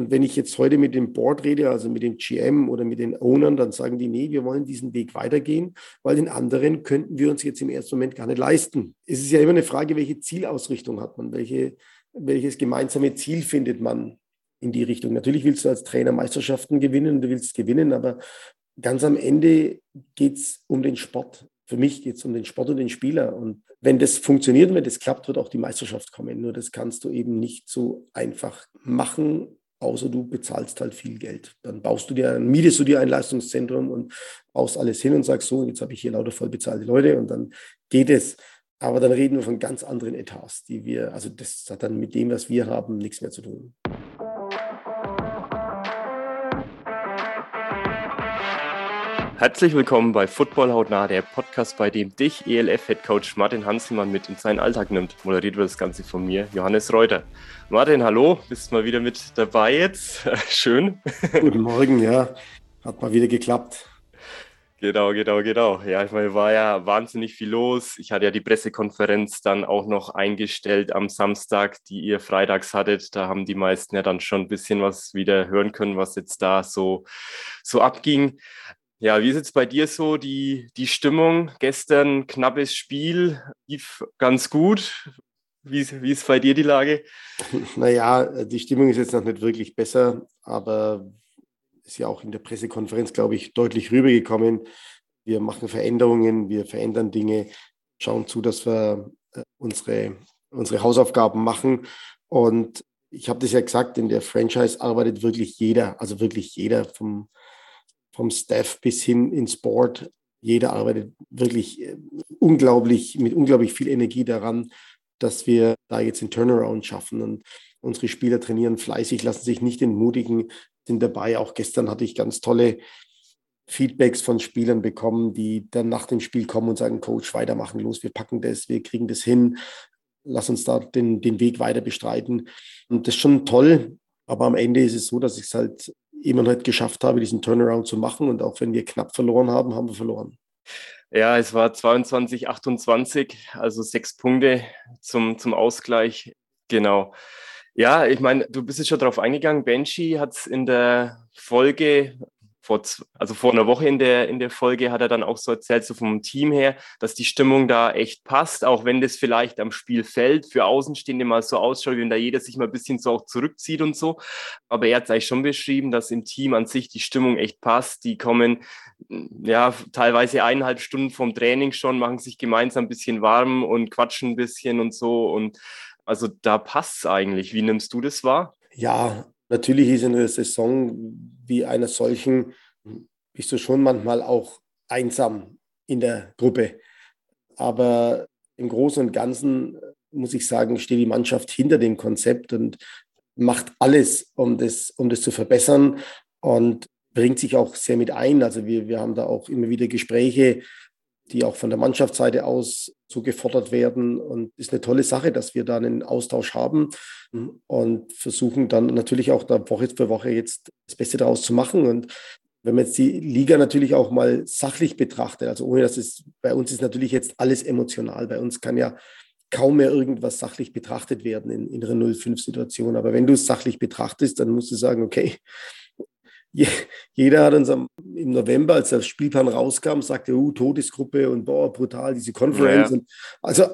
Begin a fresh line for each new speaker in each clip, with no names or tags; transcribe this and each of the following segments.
und wenn ich jetzt heute mit dem Board rede, also mit dem GM oder mit den Ownern, dann sagen die, nee, wir wollen diesen Weg weitergehen, weil den anderen könnten wir uns jetzt im ersten Moment gar nicht leisten. Es ist ja immer eine Frage, welche Zielausrichtung hat man, welche, welches gemeinsame Ziel findet man in die Richtung. Natürlich willst du als Trainer Meisterschaften gewinnen, du willst gewinnen, aber ganz am Ende geht es um den Sport. Für mich geht es um den Sport und den Spieler. Und wenn das funktioniert und wenn das klappt, wird auch die Meisterschaft kommen. Nur das kannst du eben nicht so einfach machen, außer du bezahlst halt viel Geld. Dann baust du dir, mietest du dir ein Leistungszentrum und baust alles hin und sagst so, jetzt habe ich hier lauter voll bezahlte Leute und dann geht es. Aber dann reden wir von ganz anderen Etats, die wir, also das hat dann mit dem, was wir haben, nichts mehr zu tun.
Herzlich willkommen bei Football Hautnah, der Podcast, bei dem dich ELF-Headcoach Martin Hanselmann mit in seinen Alltag nimmt. Moderiert wird das Ganze von mir, Johannes Reuter. Martin, hallo, bist mal wieder mit dabei jetzt. Schön.
Guten Morgen, ja. Hat mal wieder geklappt.
Genau, genau, genau. Ja, ich meine, war ja wahnsinnig viel los. Ich hatte ja die Pressekonferenz dann auch noch eingestellt am Samstag, die ihr freitags hattet. Da haben die meisten ja dann schon ein bisschen was wieder hören können, was jetzt da so, so abging. Ja, wie ist jetzt bei dir so die, die Stimmung? Gestern knappes Spiel, lief ganz gut. Wie, wie ist bei dir die Lage?
Naja, die Stimmung ist jetzt noch nicht wirklich besser, aber ist ja auch in der Pressekonferenz, glaube ich, deutlich rübergekommen. Wir machen Veränderungen, wir verändern Dinge, schauen zu, dass wir äh, unsere, unsere Hausaufgaben machen. Und ich habe das ja gesagt, in der Franchise arbeitet wirklich jeder, also wirklich jeder vom vom Staff bis hin ins Board. Jeder arbeitet wirklich äh, unglaublich, mit unglaublich viel Energie daran, dass wir da jetzt den Turnaround schaffen. Und unsere Spieler trainieren fleißig, lassen sich nicht entmutigen, sind dabei. Auch gestern hatte ich ganz tolle Feedbacks von Spielern bekommen, die dann nach dem Spiel kommen und sagen, Coach, weitermachen, los, wir packen das, wir kriegen das hin, lass uns da den, den Weg weiter bestreiten. Und das ist schon toll, aber am Ende ist es so, dass ich es halt immer noch geschafft habe, diesen Turnaround zu machen. Und auch wenn wir knapp verloren haben, haben wir verloren.
Ja, es war 22, 28, also sechs Punkte zum, zum Ausgleich. Genau. Ja, ich meine, du bist jetzt schon darauf eingegangen. Benji hat es in der Folge vor, also vor einer Woche in der, in der Folge hat er dann auch so erzählt, so vom Team her, dass die Stimmung da echt passt, auch wenn das vielleicht am Spielfeld für Außenstehende mal so ausschaut, wenn da jeder sich mal ein bisschen so auch zurückzieht und so. Aber er hat es eigentlich schon beschrieben, dass im Team an sich die Stimmung echt passt. Die kommen ja teilweise eineinhalb Stunden vom Training schon, machen sich gemeinsam ein bisschen warm und quatschen ein bisschen und so. Und also da passt es eigentlich. Wie nimmst du das wahr?
Ja, Natürlich ist in einer Saison wie einer solchen, bist du schon manchmal auch einsam in der Gruppe. Aber im Großen und Ganzen muss ich sagen, steht die Mannschaft hinter dem Konzept und macht alles, um das, um das zu verbessern und bringt sich auch sehr mit ein. Also wir, wir haben da auch immer wieder Gespräche, die auch von der Mannschaftsseite aus so gefordert werden. Und es ist eine tolle Sache, dass wir da einen Austausch haben und versuchen dann natürlich auch da Woche für Woche jetzt das Beste daraus zu machen. Und wenn man jetzt die Liga natürlich auch mal sachlich betrachtet, also ohne dass es bei uns ist natürlich jetzt alles emotional. Bei uns kann ja kaum mehr irgendwas sachlich betrachtet werden in, in einer 0-5-Situation. Aber wenn du es sachlich betrachtest, dann musst du sagen, okay, jeder hat uns am, im November, als der Spielplan rauskam, sagte, uh, Todesgruppe und boah, brutal, diese Conference. Ja. also,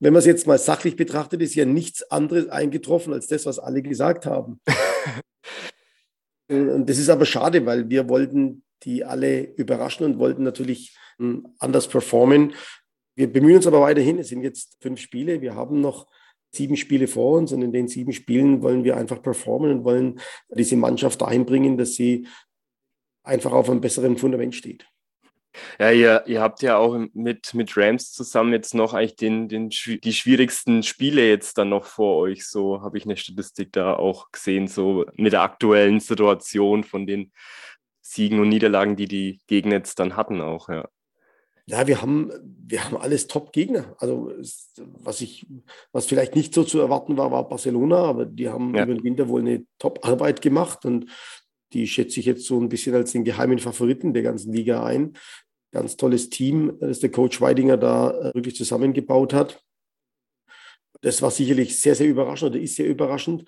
wenn man es jetzt mal sachlich betrachtet, ist ja nichts anderes eingetroffen als das, was alle gesagt haben. und das ist aber schade, weil wir wollten die alle überraschen und wollten natürlich hm, anders performen. Wir bemühen uns aber weiterhin. Es sind jetzt fünf Spiele. Wir haben noch sieben Spiele vor uns und in den sieben Spielen wollen wir einfach performen und wollen diese Mannschaft dahin bringen, dass sie einfach auf einem besseren Fundament steht.
Ja, ihr, ihr habt ja auch mit, mit Rams zusammen jetzt noch eigentlich den, den, die schwierigsten Spiele jetzt dann noch vor euch. So habe ich eine Statistik da auch gesehen, so mit der aktuellen Situation von den Siegen und Niederlagen, die die Gegner jetzt dann hatten auch, ja.
Ja, wir haben, wir haben alles Top-Gegner. Also was ich, was vielleicht nicht so zu erwarten war, war Barcelona, aber die haben ja. über den Winter wohl eine Top-Arbeit gemacht und die schätze ich jetzt so ein bisschen als den geheimen Favoriten der ganzen Liga ein. Ganz tolles Team, das der Coach Weidinger da äh, wirklich zusammengebaut hat. Das war sicherlich sehr, sehr überraschend oder ist sehr überraschend.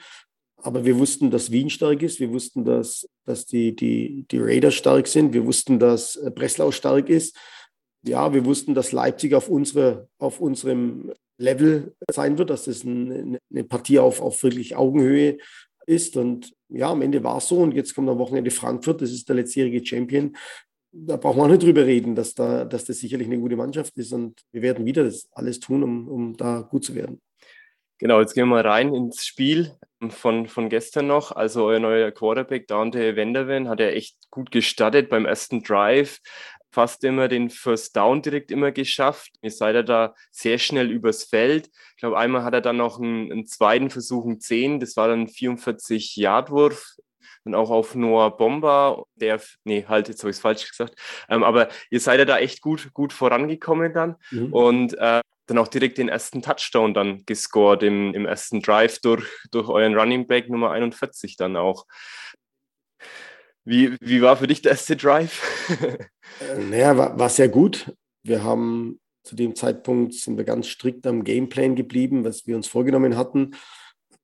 aber wir wussten, dass Wien stark ist. Wir wussten, dass, dass die, die, die Raiders stark sind. Wir wussten, dass äh, Breslau stark ist. Ja, wir wussten, dass Leipzig auf, unsere, auf unserem Level sein wird, dass das eine, eine Partie auf, auf wirklich Augenhöhe ist. Und ja, am Ende war es so. Und jetzt kommt am Wochenende Frankfurt. Das ist der letztjährige Champion. Da braucht man nicht drüber reden, dass, da, dass das sicherlich eine gute Mannschaft ist. Und wir werden wieder das alles tun, um, um da gut zu werden.
Genau, jetzt gehen wir mal rein ins Spiel von, von gestern noch. Also euer neuer Quarterback, Dante Wenderven, hat ja echt gut gestartet beim ersten Drive. Fast immer den First Down direkt immer geschafft. Ihr seid da sehr schnell übers Feld. Ich glaube, einmal hat er dann noch einen, einen zweiten Versuch, einen 10. Das war dann 44-Yard-Wurf und auch auf Noah Bomber, der, nee, halt, jetzt habe ich es falsch gesagt, ähm, aber ihr seid ja da echt gut, gut vorangekommen dann mhm. und äh, dann auch direkt den ersten Touchdown dann gescored im, im ersten Drive durch, durch euren Running Back Nummer 41 dann auch. Wie, wie war für dich der erste Drive?
Naja, war, war sehr gut. Wir haben zu dem Zeitpunkt sind wir ganz strikt am Gameplan geblieben, was wir uns vorgenommen hatten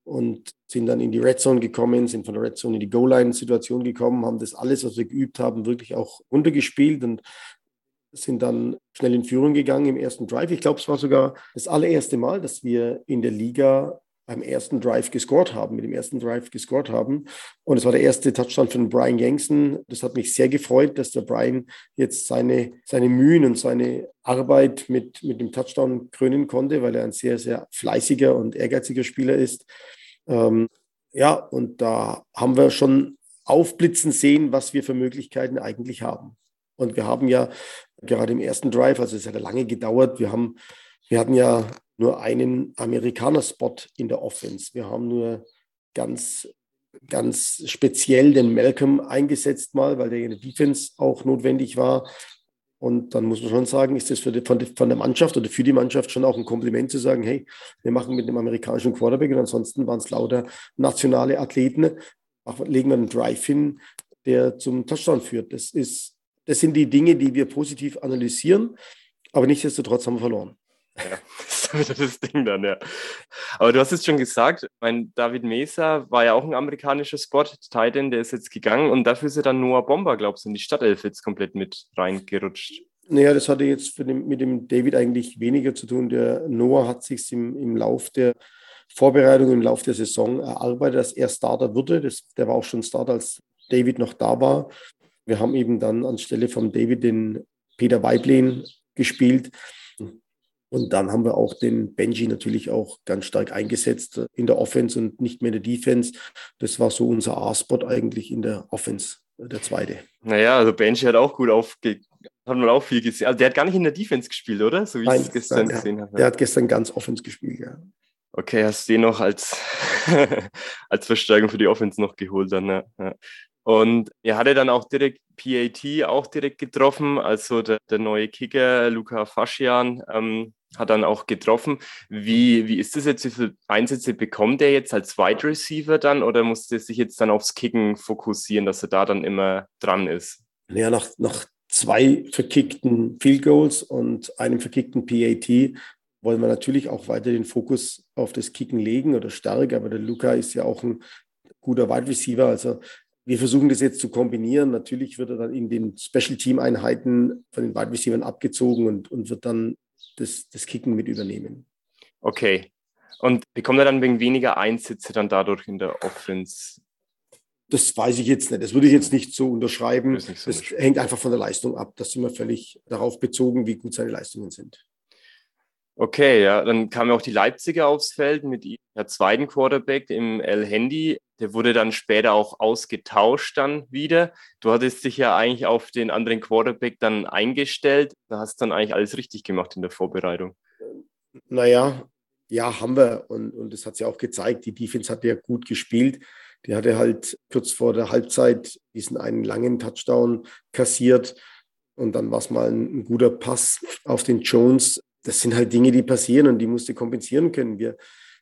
und sind dann in die Red Zone gekommen, sind von der Red Zone in die Goal-Line-Situation gekommen, haben das alles, was wir geübt haben, wirklich auch runtergespielt und sind dann schnell in Führung gegangen im ersten Drive. Ich glaube, es war sogar das allererste Mal, dass wir in der Liga beim ersten Drive gescored haben, mit dem ersten Drive gescored haben. Und es war der erste Touchdown von Brian Gangson. Das hat mich sehr gefreut, dass der Brian jetzt seine, seine Mühen und seine Arbeit mit, mit dem Touchdown krönen konnte, weil er ein sehr, sehr fleißiger und ehrgeiziger Spieler ist. Ähm, ja, und da haben wir schon aufblitzen sehen, was wir für Möglichkeiten eigentlich haben. Und wir haben ja gerade im ersten Drive, also es hat lange gedauert, wir, haben, wir hatten ja nur einen Amerikaner-Spot in der Offense. Wir haben nur ganz, ganz speziell den Malcolm eingesetzt mal, weil der in der Defense auch notwendig war. Und dann muss man schon sagen, ist das für die, von, die, von, der Mannschaft oder für die Mannschaft schon auch ein Kompliment zu sagen, hey, wir machen mit dem amerikanischen Quarterback und ansonsten waren es lauter nationale Athleten, legen wir einen Drive hin, der zum Touchdown führt. Das ist das sind die Dinge, die wir positiv analysieren, aber nichtsdestotrotz haben wir verloren.
Ja, das ist das Ding dann, ja. Aber du hast es schon gesagt, mein David Mesa war ja auch ein amerikanischer Spot, Titan, der ist jetzt gegangen und dafür ist ja dann Noah Bomber, glaubst du, in die Stadtelf jetzt komplett mit reingerutscht.
Naja, das hatte jetzt dem, mit dem David eigentlich weniger zu tun. Der Noah hat sich im, im Lauf der Vorbereitung, im Lauf der Saison erarbeitet, dass er Starter würde. Das, der war auch schon Starter, als David noch da war. Wir haben eben dann anstelle von David den Peter Weiblen gespielt. Und dann haben wir auch den Benji natürlich auch ganz stark eingesetzt in der Offense und nicht mehr in der Defense. Das war so unser A-Spot eigentlich in der Offense, der zweite.
Naja, also Benji hat auch gut aufge hat man auch viel gesehen. Also der hat gar nicht in der Defense gespielt, oder?
So wie ich es gestern nein, gesehen habe. Der hat gestern ganz Offense gespielt, ja.
Okay, hast du den noch als, als Verstärkung für die Offense noch geholt dann, ja. Und er hatte dann auch direkt PAT auch direkt getroffen, also der, der neue Kicker Luca Faschian ähm, hat dann auch getroffen. Wie, wie ist das jetzt? Wie viele Einsätze bekommt er jetzt als Wide Receiver dann oder muss er sich jetzt dann aufs Kicken fokussieren, dass er da dann immer dran ist?
Ja, nach, nach zwei verkickten Field Goals und einem verkickten PAT wollen wir natürlich auch weiter den Fokus auf das Kicken legen oder stärker, aber der Luca ist ja auch ein guter Wide Receiver, also wir versuchen das jetzt zu kombinieren. Natürlich wird er dann in den Special Team Einheiten von den Wide Receivers abgezogen und, und wird dann das, das Kicken mit übernehmen.
Okay. Und bekommt er dann wegen weniger Einsätze dann dadurch in der Offense?
Das weiß ich jetzt nicht. Das würde ich jetzt nicht so unterschreiben. Das, so das hängt einfach von der Leistung ab. Das sind wir völlig darauf bezogen, wie gut seine Leistungen sind.
Okay, ja, dann kamen auch die Leipziger aufs Feld mit ihrem zweiten Quarterback im El Handy. Der wurde dann später auch ausgetauscht dann wieder. Du hattest dich ja eigentlich auf den anderen Quarterback dann eingestellt. Da hast dann eigentlich alles richtig gemacht in der Vorbereitung.
Naja, ja, haben wir. Und, und das hat ja auch gezeigt. Die Defense hat ja gut gespielt. Die hatte halt kurz vor der Halbzeit diesen einen langen Touchdown kassiert. Und dann war es mal ein, ein guter Pass auf den Jones, das sind halt Dinge, die passieren und die musst du kompensieren können. Wir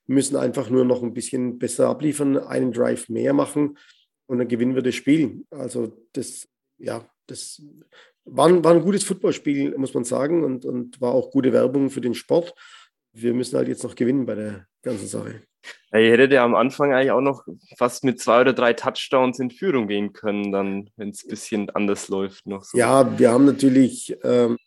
müssen einfach nur noch ein bisschen besser abliefern, einen Drive mehr machen und dann gewinnen wir das Spiel. Also das, ja, das war ein, war ein gutes Footballspiel, muss man sagen, und, und war auch gute Werbung für den Sport. wir müssen halt jetzt noch gewinnen bei der ganzen Sache.
Ja, ihr hättet ja am Anfang eigentlich auch noch fast mit zwei oder drei Touchdowns in Führung gehen können, dann, wenn es ein bisschen anders läuft noch so.
Ja, wir haben natürlich, ähm,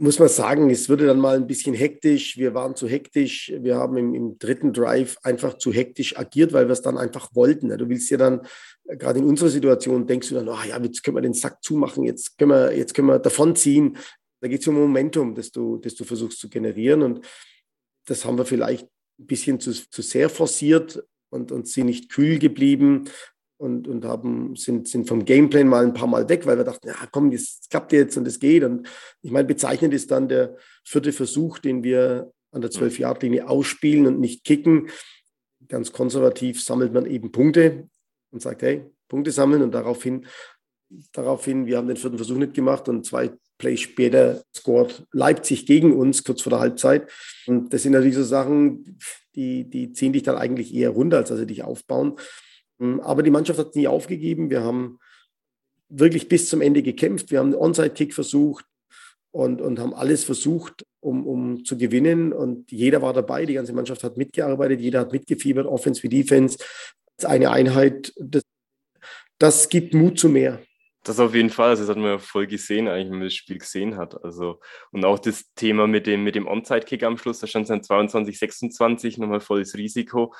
muss man sagen, es wurde dann mal ein bisschen hektisch. Wir waren zu hektisch. Wir haben im, im dritten Drive einfach zu hektisch agiert, weil wir es dann einfach wollten. Du willst ja dann, gerade in unserer Situation, denkst du dann, oh ja, jetzt können wir den Sack zumachen, jetzt können wir, jetzt können wir davonziehen. Da geht es um Momentum, das du, das du versuchst zu generieren. Und das haben wir vielleicht ein bisschen zu, zu sehr forciert und, und sind nicht kühl geblieben und, und haben, sind, sind vom Gameplan mal ein paar Mal weg, weil wir dachten, ja komm, das klappt jetzt und es geht. Und ich meine, bezeichnend ist dann der vierte Versuch, den wir an der 12-Yard-Linie ausspielen und nicht kicken. Ganz konservativ sammelt man eben Punkte und sagt, hey, Punkte sammeln und daraufhin, daraufhin, wir haben den vierten Versuch nicht gemacht und zwei Play später scored Leipzig gegen uns, kurz vor der Halbzeit. Und das sind natürlich so Sachen, die, die ziehen dich dann eigentlich eher runter, als dass sie dich aufbauen. Hm, aber die Mannschaft hat nie aufgegeben. Wir haben wirklich bis zum Ende gekämpft. Wir haben einen Onside-Kick versucht und, und haben alles versucht, um, um zu gewinnen. Und jeder war dabei. Die ganze Mannschaft hat mitgearbeitet. Jeder hat mitgefiebert, Offense wie Defense. Das ist eine Einheit. Das, das gibt Mut zu mehr.
Das auf jeden Fall, also das hat man ja voll gesehen, eigentlich, wenn man das Spiel gesehen hat. Also, und auch das Thema mit dem, mit dem Onside-Kick am Schluss, da stand es dann 22, 26, nochmal volles Risiko.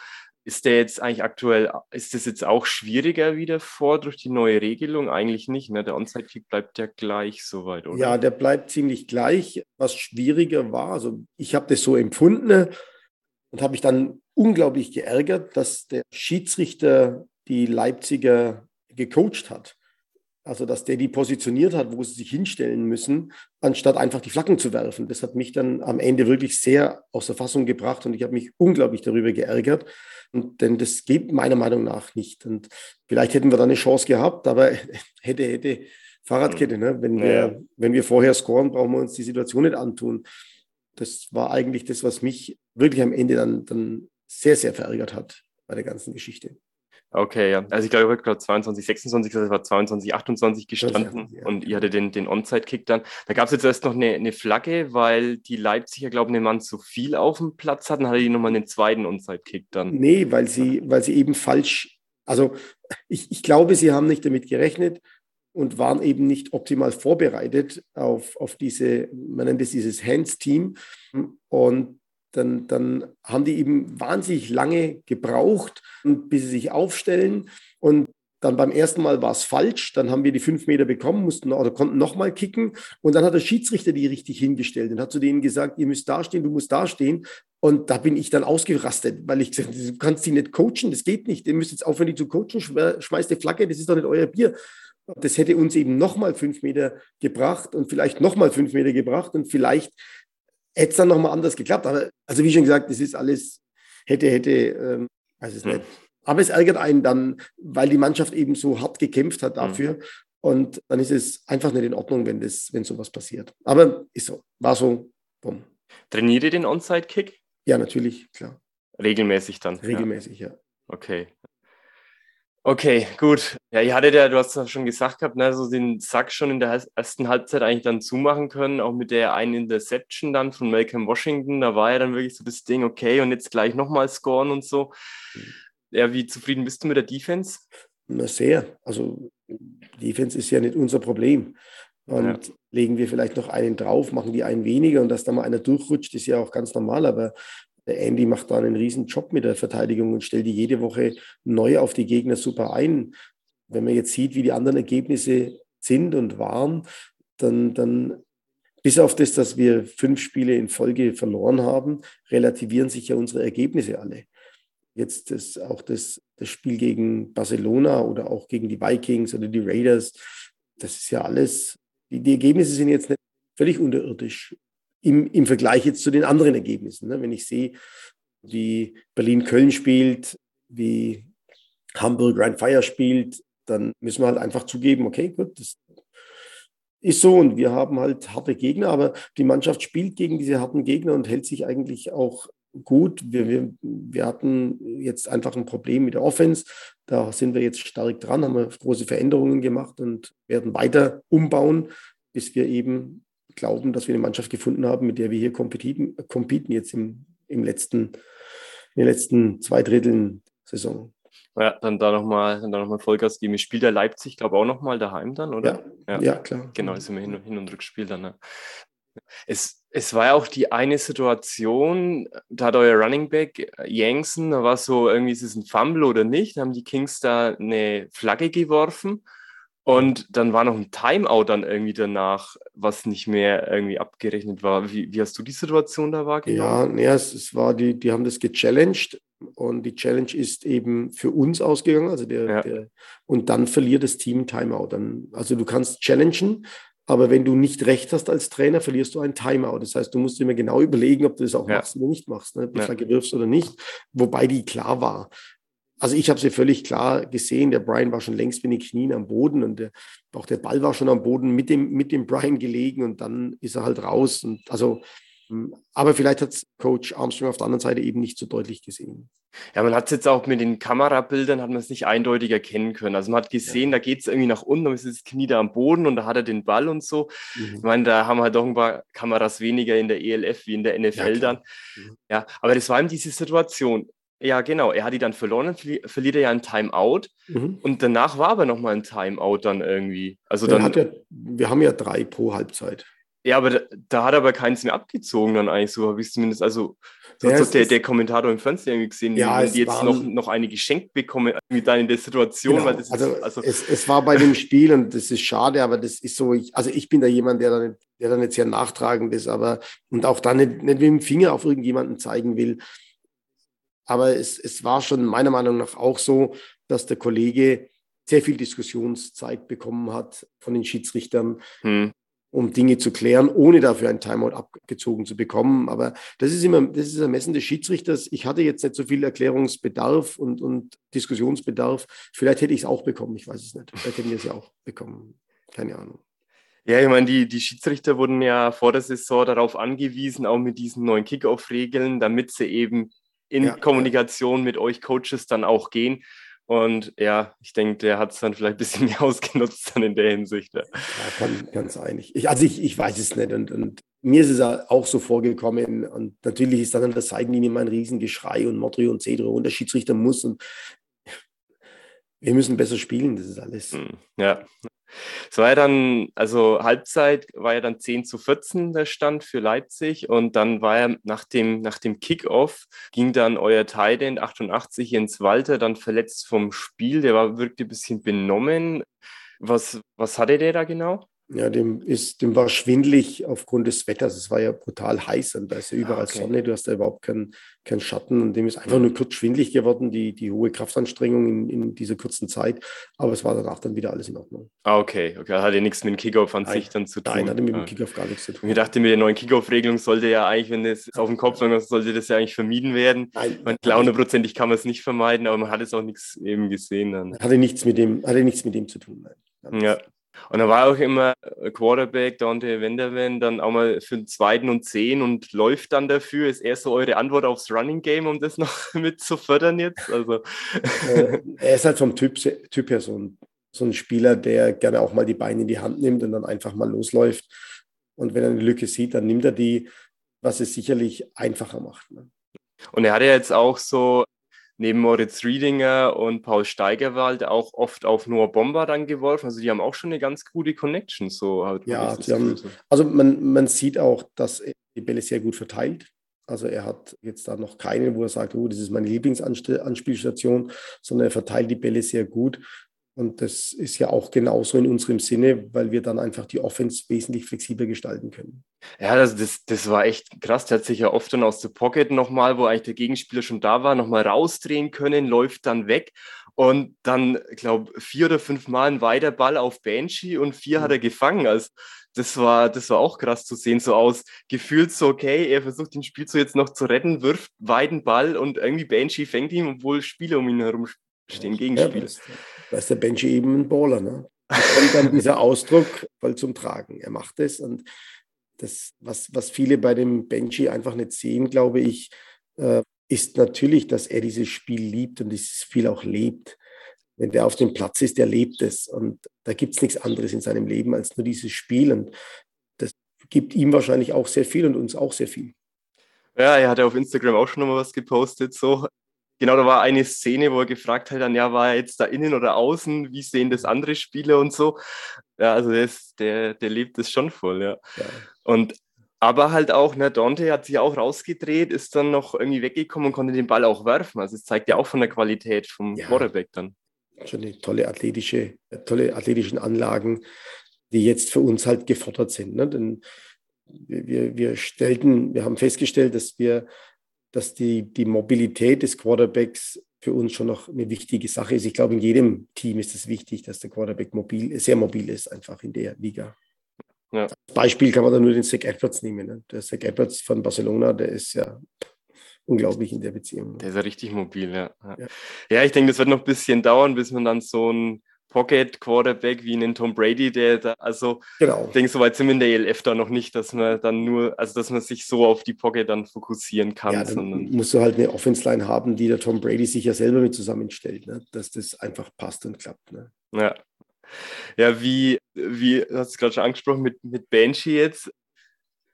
Ist der jetzt eigentlich aktuell, ist das jetzt auch schwieriger wieder vor durch die neue Regelung? Eigentlich nicht, ne? Der Onside-Kick bleibt ja gleich soweit, oder?
Ja, der bleibt ziemlich gleich. Was schwieriger war, also ich habe das so empfunden und habe mich dann unglaublich geärgert, dass der Schiedsrichter die Leipziger gecoacht hat. Also, dass der die positioniert hat, wo sie sich hinstellen müssen, anstatt einfach die Flaggen zu werfen. Das hat mich dann am Ende wirklich sehr aus der Fassung gebracht und ich habe mich unglaublich darüber geärgert. Und, denn das geht meiner Meinung nach nicht. Und vielleicht hätten wir da eine Chance gehabt, aber hätte, hätte Fahrradkette. Ne? Wenn, wir, wenn wir vorher scoren, brauchen wir uns die Situation nicht antun. Das war eigentlich das, was mich wirklich am Ende dann, dann sehr, sehr verärgert hat bei der ganzen Geschichte.
Okay, ja. Also ich glaube, ich habe gerade 22, 26, das war 22, 28 gestanden ja, ja. und ihr hattet den, den Onside-Kick dann. Da gab es jetzt erst noch eine, eine Flagge, weil die Leipziger, glaube ich, einen Mann zu viel auf dem Platz hatten, hatte die nochmal einen zweiten Onside-Kick dann.
Nee, weil sie, weil sie eben falsch, also ich, ich glaube, sie haben nicht damit gerechnet und waren eben nicht optimal vorbereitet auf, auf diese, man nennt es dieses Hands-Team. Und dann, dann haben die eben wahnsinnig lange gebraucht, bis sie sich aufstellen. Und dann beim ersten Mal war es falsch, dann haben wir die fünf Meter bekommen, mussten oder konnten nochmal kicken. Und dann hat der Schiedsrichter die richtig hingestellt und hat zu denen gesagt, ihr müsst dastehen, du musst dastehen. Und da bin ich dann ausgerastet, weil ich gesagt habe, du kannst die nicht coachen, das geht nicht. Ihr müsst jetzt aufhören, die zu coachen, schmeißt die Flagge, das ist doch nicht euer Bier. Das hätte uns eben nochmal fünf Meter gebracht und vielleicht nochmal fünf Meter gebracht und vielleicht hätte es dann nochmal anders geklappt. Aber also wie schon gesagt, das ist alles hätte, hätte, ähm, weiß es nicht. Aber es ärgert einen dann, weil die Mannschaft eben so hart gekämpft hat dafür. Mhm. Und dann ist es einfach nicht in Ordnung, wenn, das, wenn sowas passiert. Aber ist so, war so. Bumm.
Trainiert ihr den Onside-Kick?
Ja, natürlich, klar.
Regelmäßig dann?
Regelmäßig, ja. ja.
Okay. Okay, gut. Ja, ihr hattet ja, du hast ja schon gesagt gehabt, ne, so den Sack schon in der ersten Halbzeit eigentlich dann zumachen können, auch mit der einen Interception dann von Malcolm Washington. Da war ja dann wirklich so das Ding, okay, und jetzt gleich nochmal scoren und so. Ja, wie zufrieden bist du mit der Defense?
Na, sehr. Also, Defense ist ja nicht unser Problem. Und ja. legen wir vielleicht noch einen drauf, machen die einen weniger und dass da mal einer durchrutscht, ist ja auch ganz normal. Aber der Andy macht da einen riesen Job mit der Verteidigung und stellt die jede Woche neu auf die Gegner super ein. Wenn man jetzt sieht, wie die anderen Ergebnisse sind und waren, dann, dann bis auf das, dass wir fünf Spiele in Folge verloren haben, relativieren sich ja unsere Ergebnisse alle. Jetzt das, auch das, das Spiel gegen Barcelona oder auch gegen die Vikings oder die Raiders, das ist ja alles, die, die Ergebnisse sind jetzt nicht völlig unterirdisch im, im Vergleich jetzt zu den anderen Ergebnissen. Ne? Wenn ich sehe, wie Berlin-Köln spielt, wie Hamburg Rhein-Fire spielt, dann müssen wir halt einfach zugeben, okay, gut, das ist so und wir haben halt harte Gegner, aber die Mannschaft spielt gegen diese harten Gegner und hält sich eigentlich auch gut. Wir, wir, wir hatten jetzt einfach ein Problem mit der Offense. Da sind wir jetzt stark dran, haben wir große Veränderungen gemacht und werden weiter umbauen, bis wir eben glauben, dass wir eine Mannschaft gefunden haben, mit der wir hier competen, competen jetzt im, im letzten, in den letzten zwei Dritteln Saison.
Ja, dann da nochmal noch Vollgas geben. Spielt der Leipzig, glaube ich, auch nochmal daheim dann, oder?
Ja, ja, ja klar.
Genau, ist immer Hin-, Hin und Rückspiel dann. Ne? Es, es war ja auch die eine Situation, da hat euer Running Back Yankson, da war so irgendwie, ist es ein Fumble oder nicht? Da haben die Kings da eine Flagge geworfen und dann war noch ein Timeout dann irgendwie danach, was nicht mehr irgendwie abgerechnet war. Wie, wie hast du die Situation da wahrgenommen?
Ja, ja es, es war die, die haben das gechallenged und die Challenge ist eben für uns ausgegangen. Also der, ja. der und dann verliert das Team Timeout. Dann, also du kannst challengen, aber wenn du nicht recht hast als Trainer, verlierst du ein Timeout. Das heißt, du musst dir immer genau überlegen, ob du das auch ja. machst oder nicht machst, ne? ob du ja. Flagge wirfst oder nicht. Wobei die klar war. Also ich habe sie völlig klar gesehen. Der Brian war schon längst mit den Knien am Boden und der, auch der Ball war schon am Boden mit dem, mit dem Brian gelegen und dann ist er halt raus. Und also, hm, aber vielleicht hat Coach Armstrong auf der anderen Seite eben nicht so deutlich gesehen.
Ja, man hat es jetzt auch mit den Kamerabildern, hat man es nicht eindeutig erkennen können. Also man hat gesehen, ja. da geht es irgendwie nach unten, da ist das Knie da am Boden und da hat er den Ball und so. Mhm. Ich meine, da haben halt doch ein paar Kameras weniger in der ELF wie in der NFL ja, dann. Mhm. Ja, aber das war eben diese Situation. Ja, genau. Er hat die dann verloren, verli verliert er ja ein Timeout. Mhm. Und danach war aber nochmal ein Timeout dann irgendwie. Also dann,
ja, wir haben ja drei pro Halbzeit.
Ja, aber da, da hat er aber keins mehr abgezogen, dann eigentlich so, habe ich zumindest, also so ja, der, der Kommentator im Fernsehen irgendwie gesehen, ja, wenn die jetzt noch, noch eine geschenkt bekommen, wie dann in der Situation. Genau. Das
also, ist, also es, es war bei dem Spiel und das ist schade, aber das ist so, ich, also ich bin da jemand, der dann, der dann jetzt sehr nachtragend ist, aber und auch dann nicht, nicht mit dem Finger auf irgendjemanden zeigen will. Aber es, es war schon meiner Meinung nach auch so, dass der Kollege sehr viel Diskussionszeit bekommen hat von den Schiedsrichtern, hm. um Dinge zu klären, ohne dafür ein Timeout abgezogen zu bekommen. Aber das ist immer, das ist Ermessen des Schiedsrichters. Ich hatte jetzt nicht so viel Erklärungsbedarf und, und Diskussionsbedarf. Vielleicht hätte ich es auch bekommen, ich weiß es nicht. Vielleicht hätten wir es ja auch bekommen. Keine Ahnung.
Ja, ich meine, die, die Schiedsrichter wurden ja vor der Saison darauf angewiesen, auch mit diesen neuen Kickoff-Regeln, damit sie eben in ja, Kommunikation mit euch Coaches dann auch gehen. Und ja, ich denke, der hat es dann vielleicht ein bisschen mehr ausgenutzt dann in der Hinsicht. Ja,
ja kann, ganz einig. Ich, also ich, ich weiß es nicht. Und, und mir ist es auch so vorgekommen. Und natürlich ist dann an der Seitenlinie mal ein Riesengeschrei und Modri und Cedro und der Schiedsrichter muss. Und wir müssen besser spielen, das ist alles. Hm,
ja, es war ja dann, also Halbzeit war ja dann 10 zu 14 der Stand für Leipzig und dann war ja nach dem, nach dem Kickoff ging dann euer Tight 88 Jens Walter dann verletzt vom Spiel, der war, wirkte ein bisschen benommen. Was, was hatte der da genau?
Ja, dem, ist, dem war schwindlig aufgrund des Wetters. Es war ja brutal heiß und da ist ja ah, überall okay. Sonne, du hast da überhaupt keinen kein Schatten und dem ist einfach nur kurz schwindlig geworden, die, die hohe Kraftanstrengung in, in dieser kurzen Zeit. Aber es war danach dann wieder alles in Ordnung.
Ah, okay. okay. Hat ja nichts mit dem Kickoff an sich dann zu tun.
Nein, hatte mit dem ah. Kickoff gar nichts zu tun.
Ich dachte, mit der neuen Kickoff-Regelung sollte ja eigentlich, wenn es auf dem Kopf ist, sollte das ja eigentlich vermieden werden. Nein. Man, klar, hundertprozentig kann man es nicht vermeiden, aber man hat es auch nichts eben gesehen dann.
Hatte nichts mit dem, hatte nichts mit dem zu tun.
Nein. Ja. Und da war auch immer Quarterback, Dante Wenderwen, dann auch mal für den zweiten und zehn und läuft dann dafür. Ist er so eure Antwort aufs Running Game, um das noch mit zu fördern jetzt? Also.
Äh, er ist halt vom Typ, typ her so ein, so ein Spieler, der gerne auch mal die Beine in die Hand nimmt und dann einfach mal losläuft. Und wenn er eine Lücke sieht, dann nimmt er die, was es sicherlich einfacher macht. Ne?
Und er hat ja jetzt auch so neben Moritz Riedinger und Paul Steigerwald auch oft auf Noah Bomber dann geworfen. Also die haben auch schon eine ganz gute Connection. So
halt ja, haben, also man, man sieht auch, dass er die Bälle sehr gut verteilt. Also er hat jetzt da noch keine, wo er sagt, oh, das ist meine Lieblingsanspielstation, sondern er verteilt die Bälle sehr gut. Und das ist ja auch genauso in unserem Sinne, weil wir dann einfach die Offense wesentlich flexibler gestalten können.
Ja, das, das, das war echt krass. Der hat sich ja oft dann aus der Pocket nochmal, wo eigentlich der Gegenspieler schon da war, nochmal rausdrehen können, läuft dann weg. Und dann, ich glaube, vier oder fünf Mal ein weiter Ball auf Banshee und vier mhm. hat er gefangen. Also das war, das war auch krass zu sehen, so aus gefühlt so, okay, er versucht den Spielzug jetzt noch zu retten, wirft weiten Ball und irgendwie Banshee fängt ihn, obwohl Spieler um ihn herum stehen, Gegenspieler.
Da ist der Benji eben ein Baller. Ne? Da kommt dann dieser Ausdruck voll zum Tragen. Er macht es und das, was, was viele bei dem Benji einfach nicht sehen, glaube ich, äh, ist natürlich, dass er dieses Spiel liebt und dieses Spiel auch lebt. Wenn der auf dem Platz ist, der lebt es. Und da gibt es nichts anderes in seinem Leben als nur dieses Spiel. Und das gibt ihm wahrscheinlich auch sehr viel und uns auch sehr viel.
Ja, er hat ja auf Instagram auch schon mal was gepostet, so. Genau, da war eine Szene, wo er gefragt hat, dann, ja, war er jetzt da innen oder außen? Wie sehen das andere Spieler und so? Ja, also der, ist, der, der lebt das schon voll, ja. ja. Und aber halt auch, ne, Dante hat sich auch rausgedreht, ist dann noch irgendwie weggekommen und konnte den Ball auch werfen. Also es zeigt ja auch von der Qualität vom ja. Quarterback dann.
Schon eine tolle athletische, tolle athletischen Anlagen, die jetzt für uns halt gefordert sind. Ne? Denn wir, wir stellten, wir haben festgestellt, dass wir, dass die, die Mobilität des Quarterbacks für uns schon noch eine wichtige Sache ist. Ich glaube, in jedem Team ist es wichtig, dass der Quarterback mobil, sehr mobil ist, einfach in der Liga. Ja. Als Beispiel kann man da nur den Zach Edwards nehmen. Ne? Der Zach Edwards von Barcelona, der ist ja unglaublich in der Beziehung.
Der ist ja richtig mobil, ja. Ja, ja ich denke, das wird noch ein bisschen dauern, bis man dann so ein Pocket Quarterback wie einen Tom Brady, der da, also genau. ich denke, soweit sind wir in der ELF da noch nicht, dass man dann nur, also dass man sich so auf die Pocket dann fokussieren kann. Ja,
sondern musst du halt eine Offense-Line haben, die der Tom Brady sich ja selber mit zusammenstellt, ne? dass das einfach passt und klappt. Ne?
Ja, ja, wie, wie hast du gerade schon angesprochen mit, mit Banshee jetzt?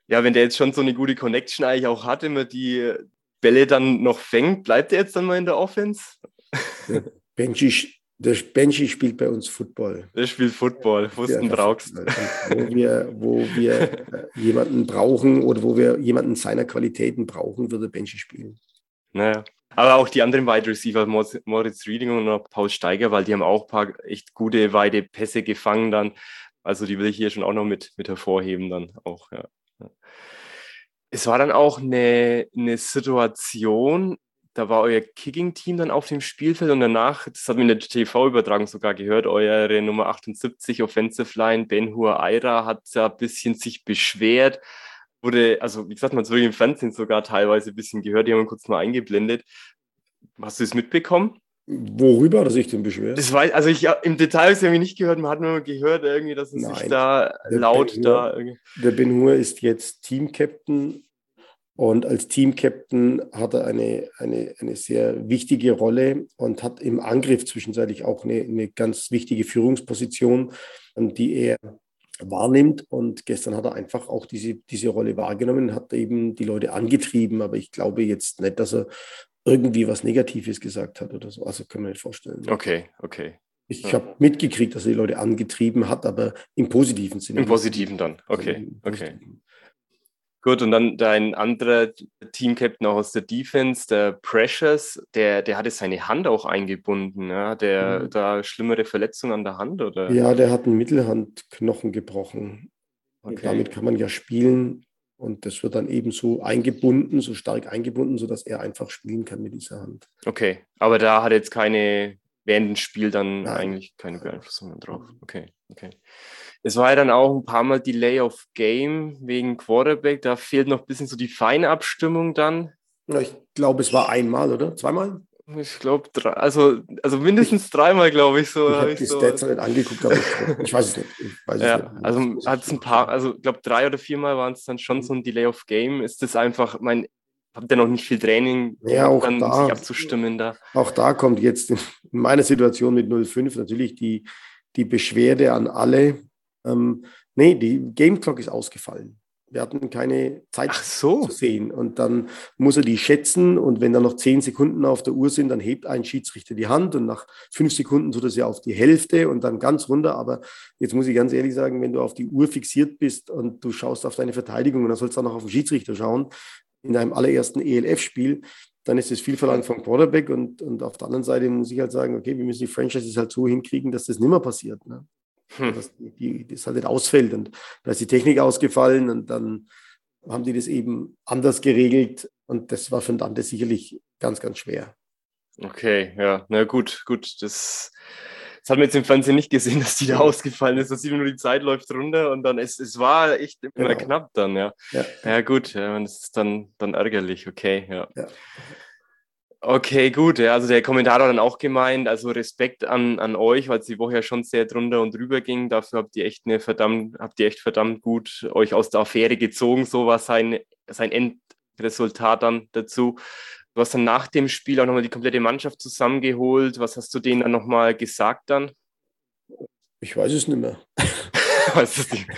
Ja, wenn der jetzt schon so eine gute Connection eigentlich auch hat, immer die Bälle dann noch fängt, bleibt er jetzt dann mal in der Offense?
Banshee, der Banshee spielt bei uns Football.
Der spielt Football, wo du brauchst.
Wo wir, wo wir äh, jemanden brauchen oder wo wir jemanden seiner Qualitäten brauchen, würde Banshee spielen.
Naja. Aber auch die anderen Wide Receiver, Moritz Reading und Paul Steiger, weil die haben auch ein paar echt gute, weite Pässe gefangen dann. Also die will ich hier schon auch noch mit, mit hervorheben dann auch, ja. Es war dann auch eine, eine Situation, da war euer Kicking-Team dann auf dem Spielfeld und danach, das hat mir in der TV-Übertragung sogar gehört, eure Nummer 78 Offensive Line, Ben Hur Aira, hat ja ein bisschen sich beschwert wurde, also wie gesagt, man hat es im Fernsehen sogar teilweise ein bisschen gehört, die haben wir kurz mal eingeblendet. Hast du es mitbekommen?
Worüber hat er sich denn beschwert?
Das war, also ich im Detail habe ich nicht gehört, man hat nur gehört, irgendwie, dass es Nein, sich da laut ben da. Irgendwie.
Der Ben Hur ist jetzt Team-Captain und als Team-Captain hat er eine, eine, eine sehr wichtige Rolle und hat im Angriff zwischenzeitlich auch eine, eine ganz wichtige Führungsposition, die er wahrnimmt. Und gestern hat er einfach auch diese, diese Rolle wahrgenommen, hat eben die Leute angetrieben. Aber ich glaube jetzt nicht, dass er irgendwie was Negatives gesagt hat oder so. Also können wir nicht vorstellen.
Okay, okay.
Ich ja. habe mitgekriegt, dass er die Leute angetrieben hat, aber im positiven Sinne.
Im positiven dann, okay, also okay. Gut, und dann dein anderer Team-Captain auch aus der Defense, der Precious, der, der hatte seine Hand auch eingebunden. Ja? Der mhm. da schlimmere Verletzungen an der Hand, oder?
Ja, der hat einen Mittelhandknochen gebrochen. Okay. damit kann man ja spielen. Und das wird dann eben so eingebunden, so stark eingebunden, sodass er einfach spielen kann mit dieser Hand.
Okay, aber da hat jetzt keine, während dem Spiel dann Nein. eigentlich keine Beeinflussung drauf. Okay, okay. Es war ja dann auch ein paar Mal Delay of Game wegen Quarterback. Da fehlt noch ein bisschen so die Feinabstimmung dann.
Ja, ich glaube, es war einmal, oder? Zweimal?
Ich glaube, also, also mindestens dreimal, glaube ich. So,
ich habe die so, Stats nicht angeguckt, aber ich, ich weiß es nicht. Weiß
ja,
es nicht.
also hat es ein paar, also ich glaube, drei oder viermal waren es dann schon so ein Delay of Game. Ist das einfach, mein, habt ihr noch nicht viel Training,
ja, auch dann da,
sich abzustimmen da?
Auch da kommt jetzt in meiner Situation mit 05 natürlich die, die Beschwerde an alle, ähm, nee, die Game Clock ist ausgefallen. Wir hatten keine Zeit
so.
zu sehen. Und dann muss er die schätzen. Und wenn da noch zehn Sekunden auf der Uhr sind, dann hebt ein Schiedsrichter die Hand. Und nach fünf Sekunden tut er sie auf die Hälfte und dann ganz runter. Aber jetzt muss ich ganz ehrlich sagen, wenn du auf die Uhr fixiert bist und du schaust auf deine Verteidigung und dann sollst du dann noch auf den Schiedsrichter schauen, in deinem allerersten ELF-Spiel, dann ist es viel verlangt vom Quarterback. Und, und auf der anderen Seite muss ich halt sagen, okay, wir müssen die Franchises halt so hinkriegen, dass das nimmer passiert. Ne? Hm. dass die, das halt nicht ausfällt. Und da ist die Technik ausgefallen und dann haben die das eben anders geregelt. Und das war für den Dante sicherlich ganz, ganz schwer.
Okay, ja, na gut, gut. Das, das hat man jetzt im Fernsehen nicht gesehen, dass die da ausgefallen ist. Da sieht man nur, die Zeit läuft runter und dann, es, es war echt immer genau. knapp dann, ja. Ja, ja gut, ja, das ist dann, dann ärgerlich, okay, ja. ja. Okay, gut. Ja, also der Kommentar hat dann auch gemeint, also Respekt an, an euch, weil es die Woche ja schon sehr drunter und drüber ging. Dafür habt ihr echt eine verdammt, habt ihr echt verdammt gut euch aus der Affäre gezogen. So war sein, sein Endresultat dann dazu. Du hast dann nach dem Spiel auch nochmal die komplette Mannschaft zusammengeholt. Was hast du denen dann nochmal gesagt dann?
Ich weiß es nicht mehr.
weiß es nicht.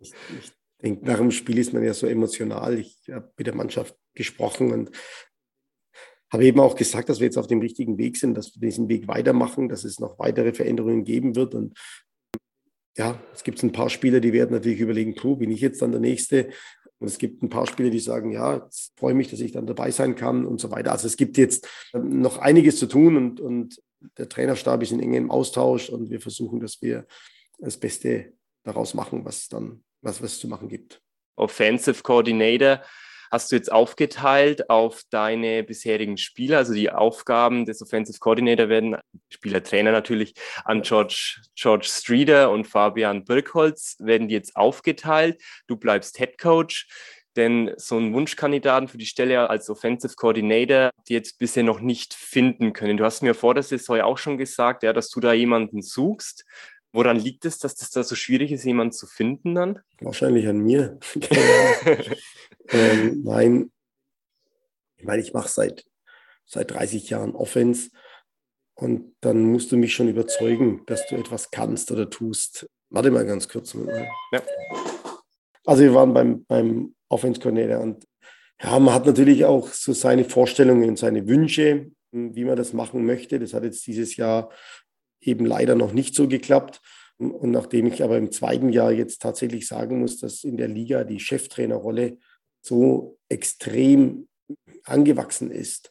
ich, ich denke, nach dem Spiel ist man ja so emotional. Ich habe mit der Mannschaft gesprochen und habe eben auch gesagt, dass wir jetzt auf dem richtigen Weg sind, dass wir diesen Weg weitermachen, dass es noch weitere Veränderungen geben wird. Und ja, es gibt ein paar Spieler, die werden natürlich überlegen, puh, bin ich jetzt dann der Nächste? Und es gibt ein paar Spieler, die sagen, ja, ich freue mich, dass ich dann dabei sein kann und so weiter. Also es gibt jetzt noch einiges zu tun und, und der Trainerstab ist in engem Austausch und wir versuchen, dass wir das Beste daraus machen, was dann was, was es zu machen gibt.
Offensive Coordinator hast du jetzt aufgeteilt auf deine bisherigen Spieler. Also die Aufgaben des Offensive Coordinator werden, Spielertrainer natürlich, an George, George Streeter und Fabian Birkholz werden die jetzt aufgeteilt. Du bleibst Head Coach. Denn so einen Wunschkandidaten für die Stelle als Offensive Coordinator, die jetzt bisher noch nicht finden können. Du hast mir vor der Saison auch schon gesagt, ja, dass du da jemanden suchst. Woran liegt es, dass das da so schwierig ist, jemanden zu finden dann?
Wahrscheinlich an mir. ähm, nein, ich meine, ich mache seit, seit 30 Jahren Offense und dann musst du mich schon überzeugen, dass du etwas kannst oder tust. Warte mal ganz kurz. Ja. Also wir waren beim, beim Offense Coordinator und ja, man hat natürlich auch so seine Vorstellungen und seine Wünsche, wie man das machen möchte. Das hat jetzt dieses Jahr eben leider noch nicht so geklappt. Und nachdem ich aber im zweiten Jahr jetzt tatsächlich sagen muss, dass in der Liga die Cheftrainerrolle so extrem angewachsen ist,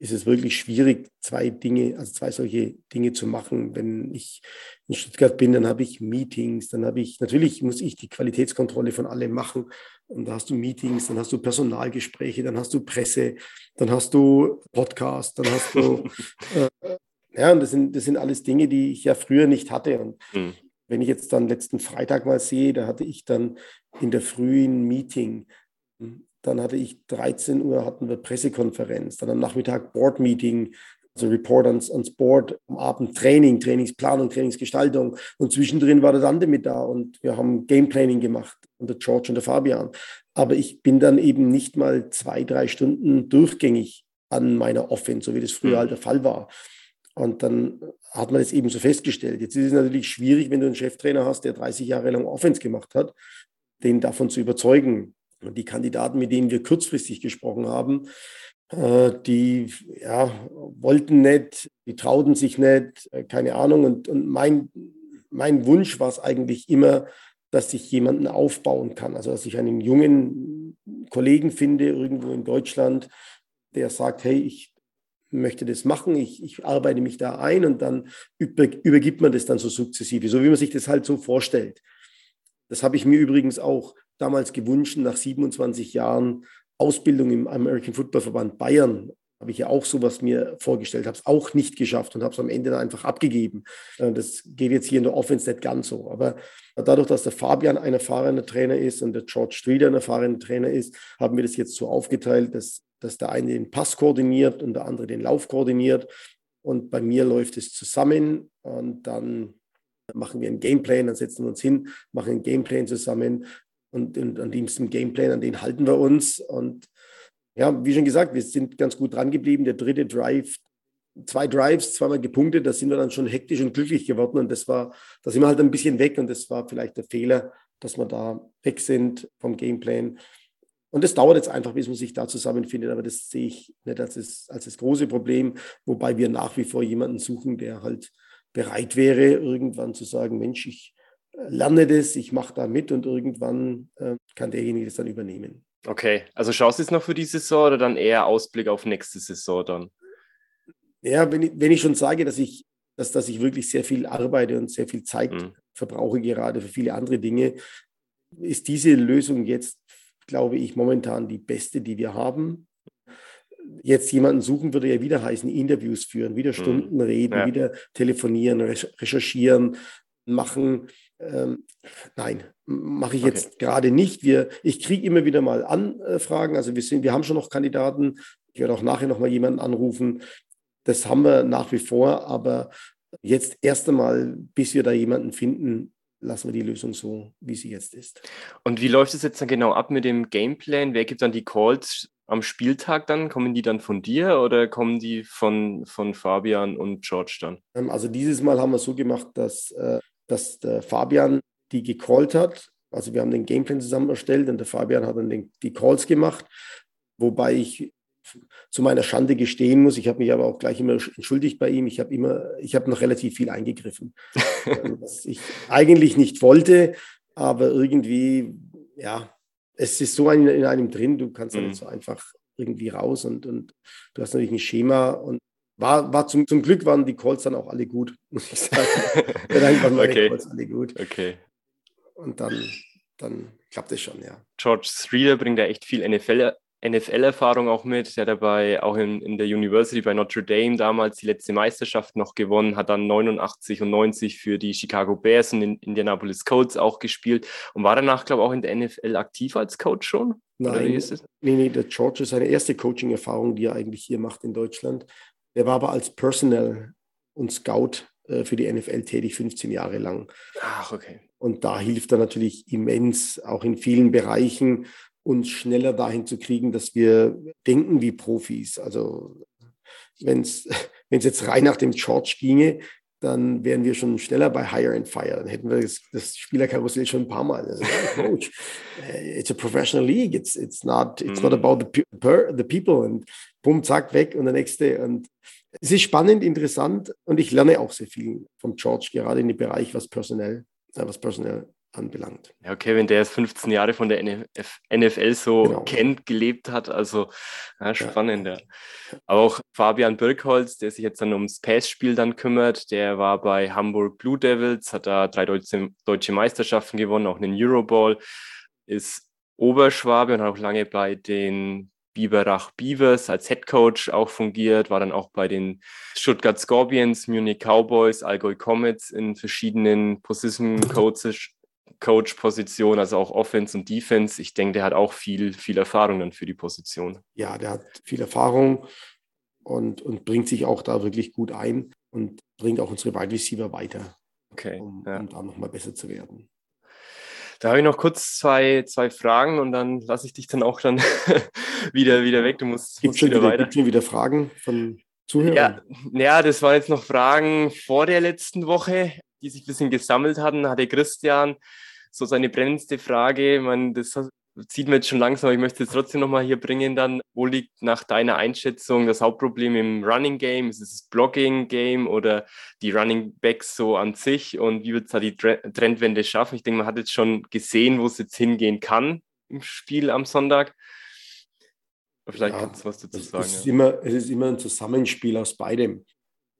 ist es wirklich schwierig, zwei Dinge, also zwei solche Dinge zu machen. Wenn ich in Stuttgart bin, dann habe ich Meetings, dann habe ich, natürlich muss ich die Qualitätskontrolle von allem machen. Und da hast du Meetings, dann hast du Personalgespräche, dann hast du Presse, dann hast du Podcast, dann hast du äh, ja, und das sind, das sind alles Dinge, die ich ja früher nicht hatte. Und mhm. wenn ich jetzt dann letzten Freitag mal sehe, da hatte ich dann in der frühen Meeting, dann hatte ich 13 Uhr hatten wir Pressekonferenz, dann am Nachmittag Board-Meeting, also Report ans, ans Board, am Abend Training, Trainingsplanung, Trainingsgestaltung und zwischendrin war der Dante mit da und wir haben Gameplanning gemacht und der George und der Fabian. Aber ich bin dann eben nicht mal zwei, drei Stunden durchgängig an meiner Offense, so wie das früher mhm. halt der Fall war. Und dann hat man es eben so festgestellt. Jetzt ist es natürlich schwierig, wenn du einen Cheftrainer hast, der 30 Jahre lang Offense gemacht hat, den davon zu überzeugen. Und die Kandidaten, mit denen wir kurzfristig gesprochen haben, äh, die ja, wollten nicht, die trauten sich nicht, äh, keine Ahnung. Und, und mein, mein Wunsch war es eigentlich immer, dass ich jemanden aufbauen kann. Also dass ich einen jungen Kollegen finde, irgendwo in Deutschland, der sagt, hey, ich möchte das machen, ich, ich arbeite mich da ein und dann über, übergibt man das dann so sukzessive, so wie man sich das halt so vorstellt. Das habe ich mir übrigens auch damals gewünscht, nach 27 Jahren Ausbildung im American Football Verband Bayern habe ich ja auch sowas mir vorgestellt, habe es auch nicht geschafft und habe es am Ende dann einfach abgegeben. Äh, das geht jetzt hier in der Offense nicht ganz so. Aber dadurch, dass der Fabian ein erfahrener Trainer ist und der George Streeter ein erfahrener Trainer ist, haben wir das jetzt so aufgeteilt, dass dass der eine den Pass koordiniert und der andere den Lauf koordiniert. Und bei mir läuft es zusammen und dann machen wir einen Gameplan, dann setzen wir uns hin, machen einen Gameplan zusammen und, und an diesem Gameplan, an den halten wir uns. Und ja, wie schon gesagt, wir sind ganz gut dran geblieben. Der dritte Drive, zwei Drives, zweimal gepunktet, da sind wir dann schon hektisch und glücklich geworden und das war, da sind wir halt ein bisschen weg und das war vielleicht der Fehler, dass wir da weg sind vom Gameplan. Und das dauert jetzt einfach, bis man sich da zusammenfindet, aber das sehe ich nicht als das, als das große Problem, wobei wir nach wie vor jemanden suchen, der halt bereit wäre, irgendwann zu sagen, Mensch, ich äh, lerne das, ich mache da mit und irgendwann äh, kann derjenige das dann übernehmen.
Okay, also schaust du jetzt noch für die Saison oder dann eher Ausblick auf nächste Saison dann?
Ja, wenn ich, wenn ich schon sage, dass ich, dass, dass ich wirklich sehr viel arbeite und sehr viel Zeit mhm. verbrauche, gerade für viele andere Dinge, ist diese Lösung jetzt glaube ich, momentan die beste, die wir haben. Jetzt jemanden suchen würde ja wieder heißen, Interviews führen, wieder mhm. Stunden reden, ja. wieder telefonieren, recherchieren, machen. Ähm, nein, mache ich jetzt okay. gerade nicht. Wir, ich kriege immer wieder mal Anfragen. Also wir, sind, wir haben schon noch Kandidaten. Ich werde auch nachher noch mal jemanden anrufen. Das haben wir nach wie vor, aber jetzt erst einmal, bis wir da jemanden finden, lassen wir die Lösung so, wie sie jetzt ist.
Und wie läuft es jetzt dann genau ab mit dem Gameplan? Wer gibt dann die Calls am Spieltag dann? Kommen die dann von dir oder kommen die von, von Fabian und George dann?
Ähm, also dieses Mal haben wir so gemacht, dass äh, dass der Fabian die gecallt hat. Also wir haben den Gameplan zusammen erstellt und der Fabian hat dann den, die Calls gemacht, wobei ich zu meiner Schande gestehen muss. Ich habe mich aber auch gleich immer entschuldigt bei ihm. Ich habe immer, ich habe noch relativ viel eingegriffen, ähm, was ich eigentlich nicht wollte, aber irgendwie, ja, es ist so in, in einem drin, du kannst mhm. nicht so einfach irgendwie raus und, und du hast natürlich ein Schema und war, war zum, zum Glück waren die Calls dann auch alle gut, muss ich sagen. dann waren meine okay. Calls alle gut.
Okay.
Und dann, dann klappt es schon, ja.
George Streeter bringt da echt viel NFL NFL-Erfahrung auch mit. Der hat dabei auch in, in der University bei Notre Dame damals die letzte Meisterschaft noch gewonnen, hat dann 89 und 90 für die Chicago Bears und den Indianapolis Colts auch gespielt und war danach, glaube ich, auch in der NFL aktiv als Coach schon.
Nein, nee, nee, der George ist seine erste Coaching-Erfahrung, die er eigentlich hier macht in Deutschland. Er war aber als Personal und Scout äh, für die NFL tätig, 15 Jahre lang.
Ach, okay.
Und da hilft er natürlich immens, auch in vielen Bereichen uns schneller dahin zu kriegen, dass wir denken wie Profis. Also wenn es jetzt rein nach dem George ginge, dann wären wir schon schneller bei Hire and Fire. Dann hätten wir das, das Spielerkarussell schon ein paar Mal. Also, Coach, äh, it's a professional league. It's, it's, not, it's not mhm. about the, the people. Und bumm, zack, weg und der nächste. Und es ist spannend, interessant und ich lerne auch sehr viel vom George, gerade in dem Bereich, was personell, äh, was personell anbelangt.
Ja, okay, wenn der jetzt 15 Jahre von der NFL so genau. kennt, gelebt hat, also ja, spannend, ja. Aber auch Fabian Birkholz, der sich jetzt dann ums Passspiel dann kümmert, der war bei Hamburg Blue Devils, hat da drei deutsche, deutsche Meisterschaften gewonnen, auch einen Euroball, ist Oberschwabe und hat auch lange bei den Biberach Beavers als Head Coach auch fungiert, war dann auch bei den Stuttgart Scorpions, Munich Cowboys, Allgäu Comets in verschiedenen Position Coaches Coach-Position, also auch Offense und Defense. Ich denke, der hat auch viel, viel Erfahrung dann für die Position.
Ja, der hat viel Erfahrung und, und bringt sich auch da wirklich gut ein und bringt auch unsere Wide Receiver weiter,
okay,
um, ja. um da nochmal besser zu werden.
Da habe ich noch kurz zwei, zwei Fragen und dann lasse ich dich dann auch dann wieder, wieder weg. Du musst,
gibt
musst
schon wieder, weiter. Gibt schon wieder Fragen von Zuhörern?
Ja, ja, das waren jetzt noch Fragen vor der letzten Woche die sich ein bisschen gesammelt hatten, hatte Christian so seine brennendste Frage. Man, das sieht man jetzt schon langsam, aber ich möchte es trotzdem nochmal hier bringen dann. Wo liegt nach deiner Einschätzung das Hauptproblem im Running Game? Ist es das Blocking Game oder die Running Backs so an sich? Und wie wird es da die Trendwende schaffen? Ich denke, man hat jetzt schon gesehen, wo es jetzt hingehen kann im Spiel am Sonntag.
vielleicht ja, kannst du was dazu sagen. Es ist, ja. immer, es ist immer ein Zusammenspiel aus beidem.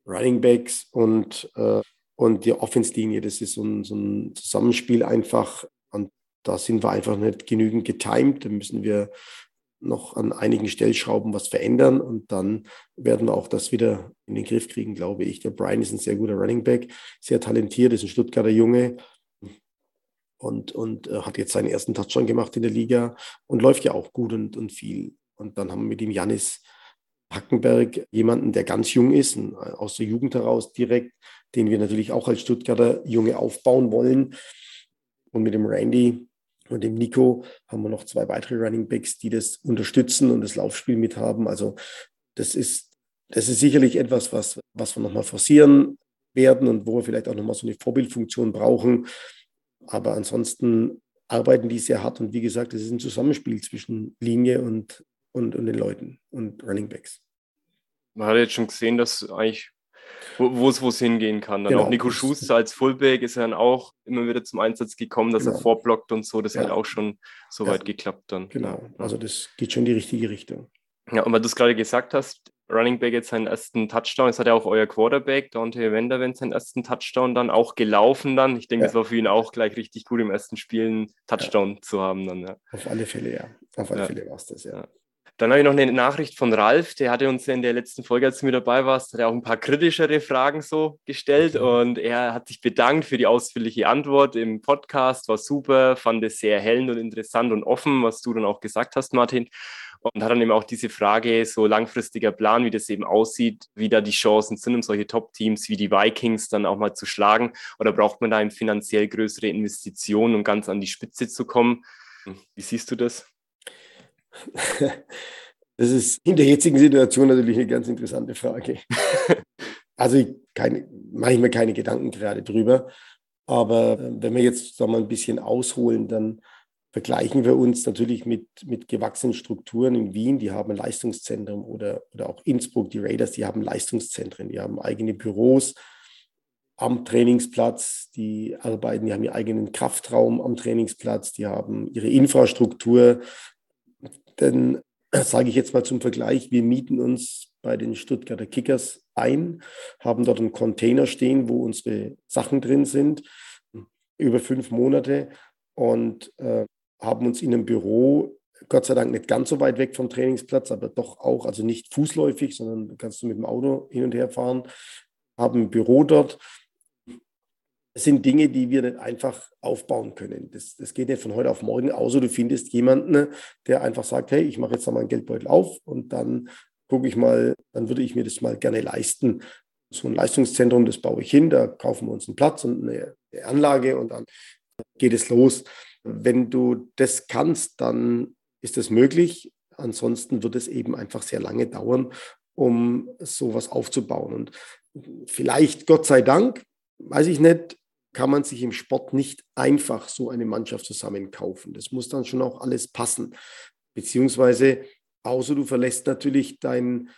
Running Backs und äh, und die Offense-Linie, das ist so ein, so ein Zusammenspiel einfach. Und da sind wir einfach nicht genügend getimed. Da müssen wir noch an einigen Stellschrauben was verändern und dann werden wir auch das wieder in den Griff kriegen, glaube ich. Der Brian ist ein sehr guter Running Back, sehr talentiert, ist ein Stuttgarter Junge und, und äh, hat jetzt seinen ersten Touchdown gemacht in der Liga und läuft ja auch gut und, und viel. Und dann haben wir mit ihm Janis Hackenberg jemanden, der ganz jung ist, aus der Jugend heraus direkt, den wir natürlich auch als Stuttgarter Junge aufbauen wollen. Und mit dem Randy und dem Nico haben wir noch zwei weitere Running Backs, die das unterstützen und das Laufspiel mithaben. Also das ist, das ist sicherlich etwas, was, was wir nochmal forcieren werden und wo wir vielleicht auch nochmal so eine Vorbildfunktion brauchen. Aber ansonsten arbeiten die sehr hart und wie gesagt, es ist ein Zusammenspiel zwischen Linie und, und, und den Leuten und Running Backs.
Man hat jetzt schon gesehen, dass eigentlich wo es hingehen kann. Dann genau. auch Nico Schuster als Fullback ist dann auch immer wieder zum Einsatz gekommen, dass genau. er vorblockt und so. Das ja. hat auch schon so ja. weit geklappt dann.
Genau, also das geht schon in die richtige Richtung.
Ja, und weil du es gerade gesagt hast, Running Back jetzt seinen ersten Touchdown, jetzt hat er auch euer Quarterback, Dante Wenderwind, seinen ersten Touchdown dann auch gelaufen dann. Ich denke, es ja. war für ihn auch gleich richtig gut im ersten Spiel einen Touchdown zu haben dann, ja.
Auf alle Fälle, ja. Auf alle Fälle war es das, ja.
Dann habe ich noch eine Nachricht von Ralf, der hatte uns in der letzten Folge, als du mit dabei warst, hat er auch ein paar kritischere Fragen so gestellt und er hat sich bedankt für die ausführliche Antwort im Podcast, war super, fand es sehr hellend und interessant und offen, was du dann auch gesagt hast, Martin. Und hat dann eben auch diese Frage, so langfristiger Plan, wie das eben aussieht, wie da die Chancen sind, um solche Top-Teams wie die Vikings dann auch mal zu schlagen. Oder braucht man da eben finanziell größere Investitionen, um ganz an die Spitze zu kommen? Wie siehst du das?
Das ist in der jetzigen Situation natürlich eine ganz interessante Frage. Also ich keine, mache ich mir keine Gedanken gerade drüber. Aber äh, wenn wir jetzt sagen wir, ein bisschen ausholen, dann vergleichen wir uns natürlich mit, mit gewachsenen Strukturen in Wien. Die haben ein Leistungszentrum oder, oder auch Innsbruck, die Raiders, die haben Leistungszentren, die haben eigene Büros am Trainingsplatz, die arbeiten, die haben ihren eigenen Kraftraum am Trainingsplatz, die haben ihre Infrastruktur. Denn sage ich jetzt mal zum Vergleich, wir mieten uns bei den Stuttgarter Kickers ein, haben dort einen Container stehen, wo unsere Sachen drin sind, über fünf Monate und äh, haben uns in einem Büro, Gott sei Dank nicht ganz so weit weg vom Trainingsplatz, aber doch auch, also nicht fußläufig, sondern kannst du mit dem Auto hin und her fahren, haben ein Büro dort. Sind Dinge, die wir nicht einfach aufbauen können. Das, das geht nicht von heute auf morgen, außer du findest jemanden, der einfach sagt, hey, ich mache jetzt einmal einen Geldbeutel auf und dann gucke ich mal, dann würde ich mir das mal gerne leisten. So ein Leistungszentrum, das baue ich hin, da kaufen wir uns einen Platz und eine Anlage und dann geht es los. Wenn du das kannst, dann ist das möglich. Ansonsten wird es eben einfach sehr lange dauern, um sowas aufzubauen. Und vielleicht, Gott sei Dank, weiß ich nicht, kann man sich im Sport nicht einfach so eine Mannschaft zusammenkaufen. Das muss dann schon auch alles passen. Beziehungsweise, außer du verlässt natürlich dein,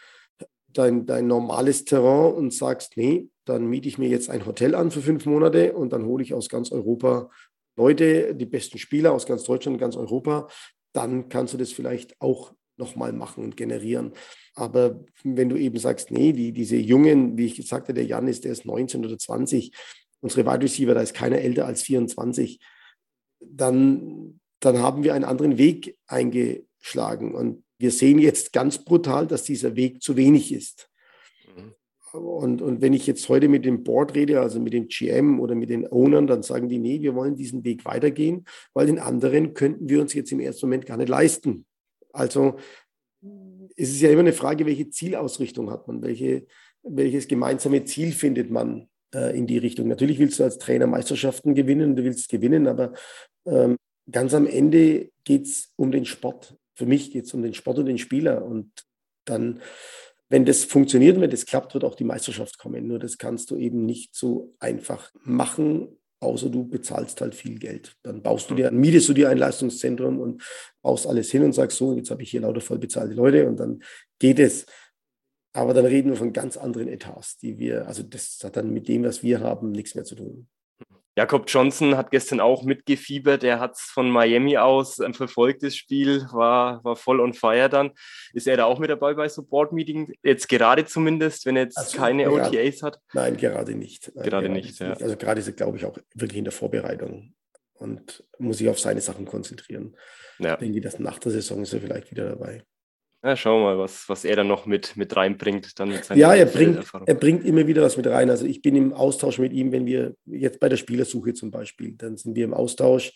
dein, dein normales Terrain und sagst, nee, dann miete ich mir jetzt ein Hotel an für fünf Monate und dann hole ich aus ganz Europa Leute, die besten Spieler aus ganz Deutschland ganz Europa, dann kannst du das vielleicht auch nochmal machen und generieren. Aber wenn du eben sagst, nee, die, diese Jungen, wie ich gesagt habe, der Jan ist, der ist 19 oder 20, unsere Wide Receiver, da ist keiner älter als 24, dann, dann haben wir einen anderen Weg eingeschlagen. Und wir sehen jetzt ganz brutal, dass dieser Weg zu wenig ist. Und, und wenn ich jetzt heute mit dem Board rede, also mit dem GM oder mit den Ownern, dann sagen die, nee, wir wollen diesen Weg weitergehen, weil den anderen könnten wir uns jetzt im ersten Moment gar nicht leisten. Also es ist ja immer eine Frage, welche Zielausrichtung hat man, welche, welches gemeinsame Ziel findet man äh, in die Richtung. Natürlich willst du als Trainer Meisterschaften gewinnen, du willst gewinnen, aber ähm, ganz am Ende geht es um den Sport. Für mich geht es um den Sport und den Spieler. Und dann wenn das funktioniert und wenn das klappt, wird auch die Meisterschaft kommen. Nur das kannst du eben nicht so einfach machen, außer du bezahlst halt viel Geld. Dann baust du dir, mietest du dir ein Leistungszentrum und baust alles hin und sagst so, jetzt habe ich hier lauter voll bezahlte Leute und dann geht es. Aber dann reden wir von ganz anderen Etats, die wir, also das hat dann mit dem, was wir haben, nichts mehr zu tun.
Jakob Johnson hat gestern auch mitgefiebert. Er hat es von Miami aus ein verfolgtes Spiel, war, war voll on fire dann. Ist er da auch mit dabei bei Support Meeting? Jetzt gerade zumindest, wenn er jetzt also keine gerade, OTAs hat?
Nein, gerade nicht. Nein,
gerade, gerade, nicht,
ja. Also gerade ist er, glaube ich, auch wirklich in der Vorbereitung und muss sich auf seine Sachen konzentrieren. Ja. Ich denke, dass nach der Saison ist er vielleicht wieder dabei.
Ja, schauen wir mal, was, was er dann noch mit, mit reinbringt. Dann mit
ja, er bringt, er bringt immer wieder was mit rein. Also ich bin im Austausch mit ihm, wenn wir jetzt bei der Spielersuche zum Beispiel, dann sind wir im Austausch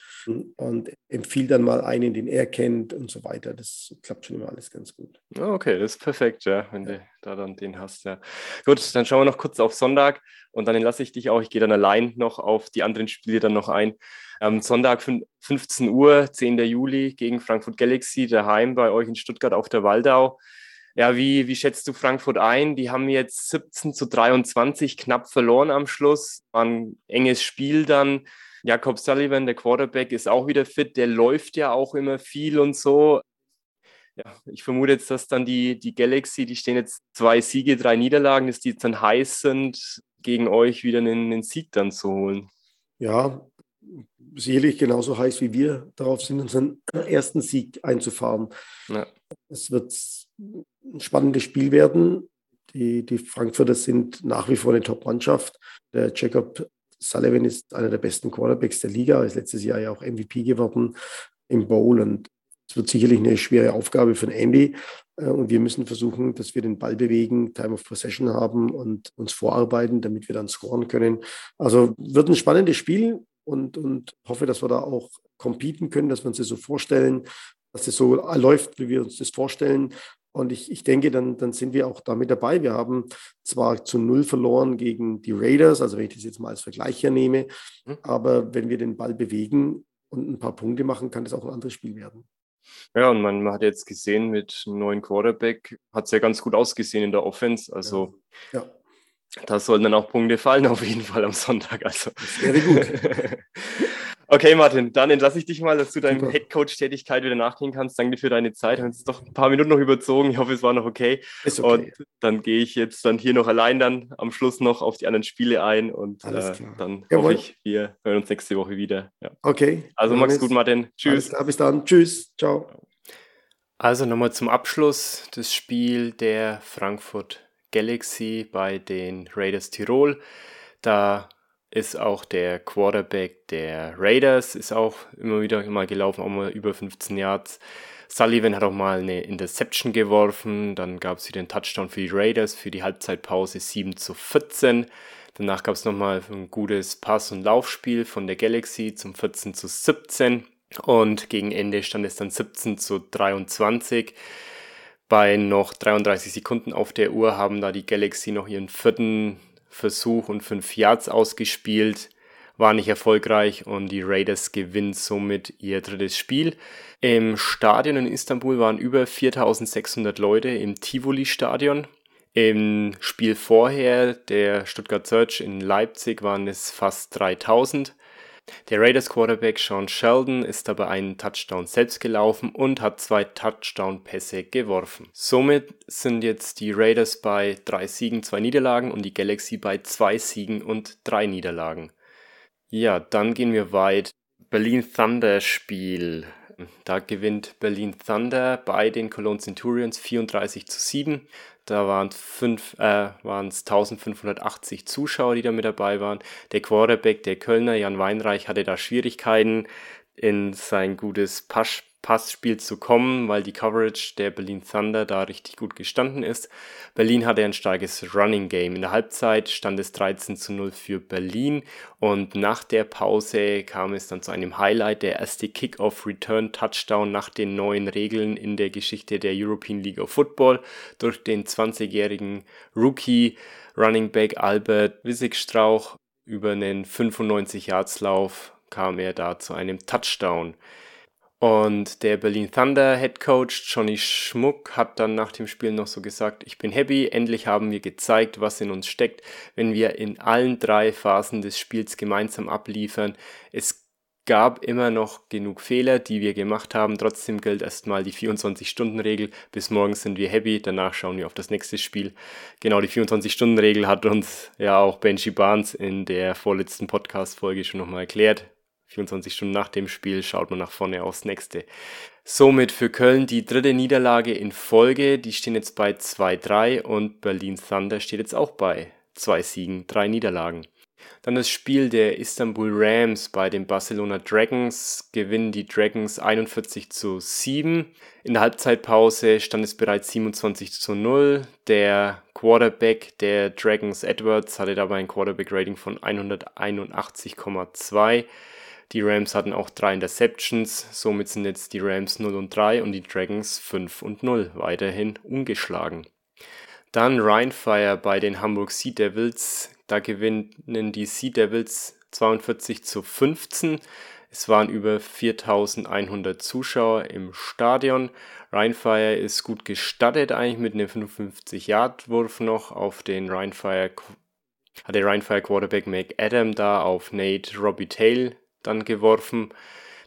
und empfiehlt dann mal einen, den er kennt und so weiter. Das klappt schon immer alles ganz gut.
Okay, das ist perfekt, ja, wenn ja. du da dann den hast, ja. Gut, dann schauen wir noch kurz auf Sonntag und dann lasse ich dich auch. Ich gehe dann allein noch auf die anderen Spiele dann noch ein. Am Sonntag 15 Uhr, 10. Juli gegen Frankfurt Galaxy, daheim bei euch in Stuttgart auf der Waldau. Ja, wie, wie schätzt du Frankfurt ein? Die haben jetzt 17 zu 23 knapp verloren am Schluss. War ein enges Spiel dann. Jakob Sullivan, der Quarterback, ist auch wieder fit. Der läuft ja auch immer viel und so. Ja, ich vermute jetzt, dass dann die, die Galaxy, die stehen jetzt zwei Siege, drei Niederlagen, dass die jetzt dann heiß sind, gegen euch wieder einen, einen Sieg dann zu holen.
Ja, sicherlich genauso heiß wie wir darauf sind, unseren ersten Sieg einzufahren. Ja. Es wird ein spannendes Spiel werden. Die, die Frankfurter sind nach wie vor eine Top-Mannschaft. Der Jacob Sullivan ist einer der besten Quarterbacks der Liga, ist letztes Jahr ja auch MVP geworden im Bowl und es wird sicherlich eine schwere Aufgabe für Andy. Äh, und wir müssen versuchen, dass wir den Ball bewegen, Time of Possession haben und uns vorarbeiten, damit wir dann scoren können. Also wird ein spannendes Spiel und, und hoffe, dass wir da auch competen können, dass wir uns das so vorstellen, dass es so läuft, wie wir uns das vorstellen. Und ich, ich denke, dann, dann sind wir auch damit dabei. Wir haben zwar zu null verloren gegen die Raiders, also wenn ich das jetzt mal als Vergleich hernehme, mhm. aber wenn wir den Ball bewegen und ein paar Punkte machen, kann das auch ein anderes Spiel werden.
Ja, und man, man hat jetzt gesehen, mit einem neuen Quarterback hat es ja ganz gut ausgesehen in der Offense. Also
ja. ja.
da sollen dann auch Punkte fallen, auf jeden Fall am Sonntag. Also.
Sehr gut.
okay, Martin, dann entlasse ich dich mal, dass du deiner Headcoach-Tätigkeit wieder nachgehen kannst. Danke dir für deine Zeit. Wir haben jetzt doch ein paar Minuten noch überzogen. Ich hoffe, es war noch okay. Ist okay. Und dann gehe ich jetzt dann hier noch allein dann am Schluss noch auf die anderen Spiele ein und äh, dann Jawohl. hoffe ich, wir hören uns nächste Woche wieder.
Ja. Okay.
Also mach's gut, Martin.
Tschüss. Klar, bis dann. Tschüss. Ciao.
Also nochmal zum Abschluss das Spiel der Frankfurt Galaxy bei den Raiders Tirol. Da ist auch der Quarterback der Raiders, ist auch immer wieder mal gelaufen, auch mal über 15 Yards. Sullivan hat auch mal eine Interception geworfen, dann gab es wieder einen Touchdown für die Raiders für die Halbzeitpause 7 zu 14. Danach gab es nochmal ein gutes Pass- und Laufspiel von der Galaxy zum 14 zu 17 und gegen Ende stand es dann 17 zu 23. Bei noch 33 Sekunden auf der Uhr haben da die Galaxy noch ihren vierten Versuch und fünf Yards ausgespielt. War nicht erfolgreich und die Raiders gewinnen somit ihr drittes Spiel. Im Stadion in Istanbul waren über 4600 Leute im Tivoli-Stadion. Im Spiel vorher, der Stuttgart Search in Leipzig, waren es fast 3000. Der Raiders Quarterback Sean Sheldon ist dabei einen Touchdown selbst gelaufen und hat zwei Touchdown-Pässe geworfen. Somit sind jetzt die Raiders bei drei Siegen, zwei Niederlagen und die Galaxy bei zwei Siegen und drei Niederlagen. Ja, dann gehen wir weit. Berlin Thunder Spiel. Da gewinnt Berlin Thunder bei den Cologne Centurions 34 zu 7. Da waren es äh, 1580 Zuschauer, die da mit dabei waren. Der Quarterback, der Kölner Jan Weinreich, hatte da Schwierigkeiten in sein gutes Pasch Passspiel zu kommen, weil die Coverage der Berlin Thunder da richtig gut gestanden ist. Berlin hatte ein starkes Running Game. In der Halbzeit stand es 13 zu 0 für Berlin und nach der Pause kam es dann zu einem Highlight, der erste Kickoff Return Touchdown nach den neuen Regeln in der Geschichte der European League of Football durch den 20-jährigen Rookie Running Back Albert Wissigstrauch über einen 95 Yards Lauf kam er da zu einem Touchdown. Und der Berlin Thunder Head Coach Johnny Schmuck hat dann nach dem Spiel noch so gesagt, ich bin happy, endlich haben wir gezeigt, was in uns steckt, wenn wir in allen drei Phasen des Spiels gemeinsam abliefern. Es gab immer noch genug Fehler, die wir gemacht haben. Trotzdem gilt erstmal die 24-Stunden-Regel. Bis morgen sind wir happy, danach schauen wir auf das nächste Spiel. Genau, die 24-Stunden-Regel hat uns ja auch Benji Barnes in der vorletzten Podcast-Folge schon nochmal erklärt. 24 Stunden nach dem Spiel schaut man nach vorne aufs nächste. Somit für Köln die dritte Niederlage in Folge. Die stehen jetzt bei 2-3 und Berlin Thunder steht jetzt auch bei zwei Siegen, drei Niederlagen. Dann das Spiel der Istanbul Rams bei den Barcelona Dragons. Gewinnen die Dragons 41 zu 7. In der Halbzeitpause stand es bereits 27 zu 0. Der Quarterback der Dragons Edwards hatte dabei ein Quarterback-Rating von 181,2. Die Rams hatten auch drei Interceptions, somit sind jetzt die Rams 0 und 3 und die Dragons 5 und 0 weiterhin ungeschlagen. Dann Rheinfire bei den Hamburg Sea Devils. Da gewinnen die Sea Devils 42 zu 15. Es waren über 4100 Zuschauer im Stadion. Rheinfire ist gut gestattet eigentlich mit einem 55-Yard-Wurf noch auf den Rheinfire hat der Rheinfire Quarterback McAdam da auf Nate Robbie Tail dann geworfen.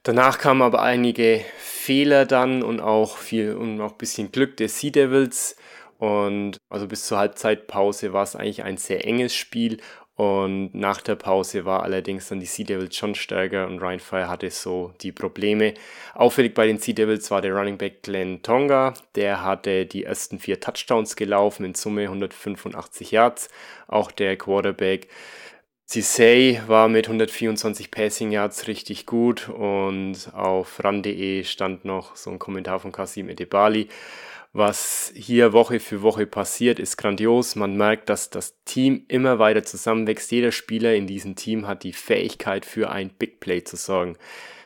Danach kamen aber einige Fehler dann und auch viel und auch ein bisschen Glück der Sea Devils. Und also bis zur Halbzeitpause war es eigentlich ein sehr enges Spiel. Und nach der Pause war allerdings dann die Sea Devils schon stärker und Ryan Fire hatte so die Probleme. Auffällig bei den Sea Devils war der Running Back Glenn Tonga. Der hatte die ersten vier Touchdowns gelaufen, in Summe 185 Yards. Auch der Quarterback Cisei war mit 124 Passing Yards richtig gut und auf ran.de stand noch so ein Kommentar von Kasim Edebali. Was hier Woche für Woche passiert, ist grandios. Man merkt, dass das Team immer weiter zusammenwächst. Jeder Spieler in diesem Team hat die Fähigkeit für ein Big Play zu sorgen.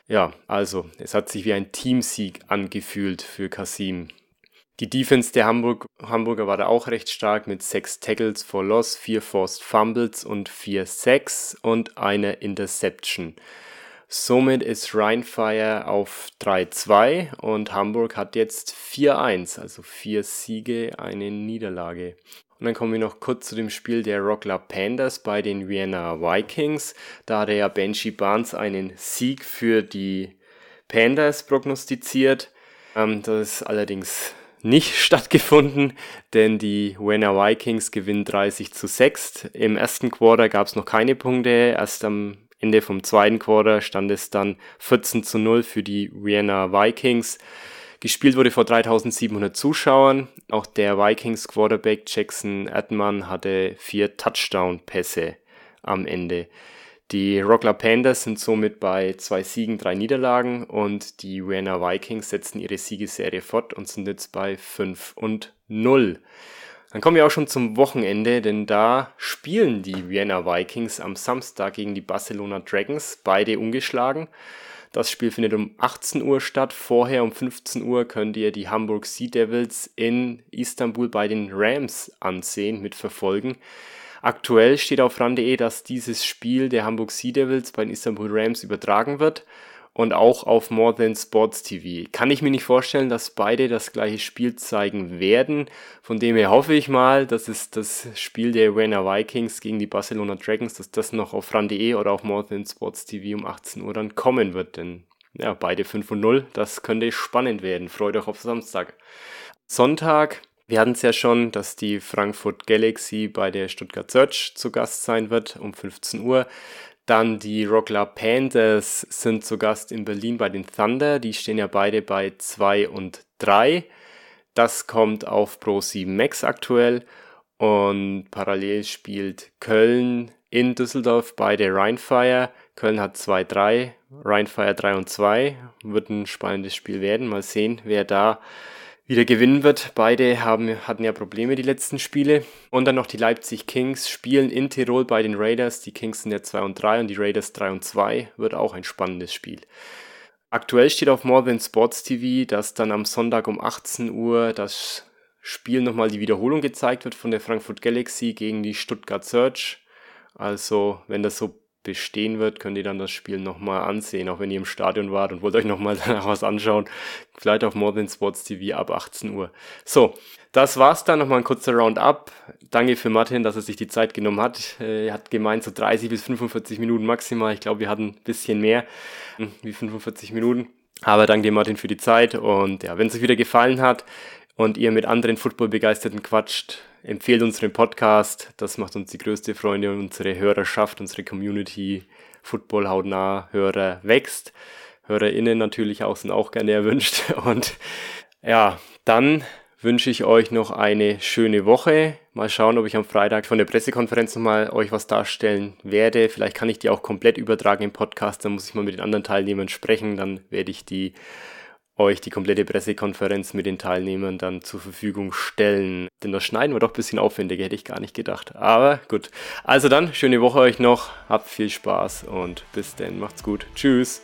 Ja, also es hat sich wie ein Teamsieg angefühlt für Kasim. Die Defense der Hamburg, Hamburger war da auch recht stark mit sechs Tackles for Loss, vier Forced Fumbles und vier Sacks und eine Interception. Somit ist Rheinfire auf 3-2 und Hamburg hat jetzt 4-1, also vier Siege, eine Niederlage. Und dann kommen wir noch kurz zu dem Spiel der Rockler Pandas bei den Vienna Vikings. Da hatte ja Benji Barnes einen Sieg für die Pandas prognostiziert. Ähm, das ist allerdings nicht stattgefunden, denn die Vienna Vikings gewinnen 30 zu 6. Im ersten Quarter gab es noch keine Punkte. Erst am Ende vom zweiten Quarter stand es dann 14 zu 0 für die Vienna Vikings. Gespielt wurde vor 3700 Zuschauern. Auch der Vikings Quarterback Jackson Erdmann hatte vier Touchdown-Pässe am Ende. Die Rockler Panthers sind somit bei zwei Siegen, drei Niederlagen und die Vienna Vikings setzen ihre Siegesserie fort und sind jetzt bei 5 und 0. Dann kommen wir auch schon zum Wochenende, denn da spielen die Vienna Vikings am Samstag gegen die Barcelona Dragons, beide ungeschlagen. Das Spiel findet um 18 Uhr statt. Vorher um 15 Uhr könnt ihr die Hamburg Sea Devils in Istanbul bei den Rams ansehen, mitverfolgen. Aktuell steht auf ran.de, dass dieses Spiel der Hamburg Sea Devils bei den Istanbul Rams übertragen wird und auch auf More Than Sports TV. Kann ich mir nicht vorstellen, dass beide das gleiche Spiel zeigen werden. Von dem her hoffe ich mal, dass es das Spiel der Vienna Vikings gegen die Barcelona Dragons, dass das noch auf ran.de oder auf More Than Sports TV um 18 Uhr dann kommen wird. Denn ja, beide 5 und 0, das könnte spannend werden. Freut euch auf Samstag. Sonntag wir hatten es ja schon, dass die Frankfurt Galaxy bei der Stuttgart Search zu Gast sein wird um 15 Uhr. Dann die Rockler Panthers sind zu Gast in Berlin bei den Thunder. Die stehen ja beide bei 2 und 3. Das kommt auf Pro 7 Max aktuell. Und parallel spielt Köln in Düsseldorf bei der Rheinfire. Köln hat 2-3, Rheinfire 3 und 2. Wird ein spannendes Spiel werden. Mal sehen, wer da wieder gewinnen wird. Beide haben, hatten ja Probleme die letzten Spiele. Und dann noch die Leipzig Kings spielen in Tirol bei den Raiders. Die Kings sind ja 2 und 3 und die Raiders 3 und 2. Wird auch ein spannendes Spiel. Aktuell steht auf More Than Sports TV, dass dann am Sonntag um 18 Uhr das Spiel nochmal die Wiederholung gezeigt wird von der Frankfurt Galaxy gegen die Stuttgart Search. Also, wenn das so bestehen wird, könnt ihr dann das Spiel nochmal ansehen, auch wenn ihr im Stadion wart und wollt euch nochmal danach was anschauen. Vielleicht auf More Than Sports TV ab 18 Uhr. So, das war's dann. Nochmal ein kurzer Roundup. Danke für Martin, dass er sich die Zeit genommen hat. Äh, er hat gemeint, so 30 bis 45 Minuten maximal. Ich glaube, wir hatten ein bisschen mehr hm, wie 45 Minuten. Aber danke dir, Martin, für die Zeit. Und ja, wenn es euch wieder gefallen hat und ihr mit anderen Football-Begeisterten quatscht, empfehlt unseren Podcast. Das macht uns die größte Freunde und unsere Hörerschaft, unsere Community, Football hautnah Hörer wächst. HörerInnen natürlich auch sind auch gerne erwünscht. Und ja, dann wünsche ich euch noch eine schöne Woche. Mal schauen, ob ich am Freitag von der Pressekonferenz nochmal euch was darstellen werde. Vielleicht kann ich die auch komplett übertragen im Podcast. Dann muss ich mal mit den anderen Teilnehmern sprechen. Dann werde ich die euch die komplette Pressekonferenz mit den Teilnehmern dann zur Verfügung stellen. Denn das Schneiden war doch ein bisschen aufwendiger, hätte ich gar nicht gedacht. Aber gut. Also dann, schöne Woche euch noch, habt viel Spaß und bis dann, macht's gut. Tschüss.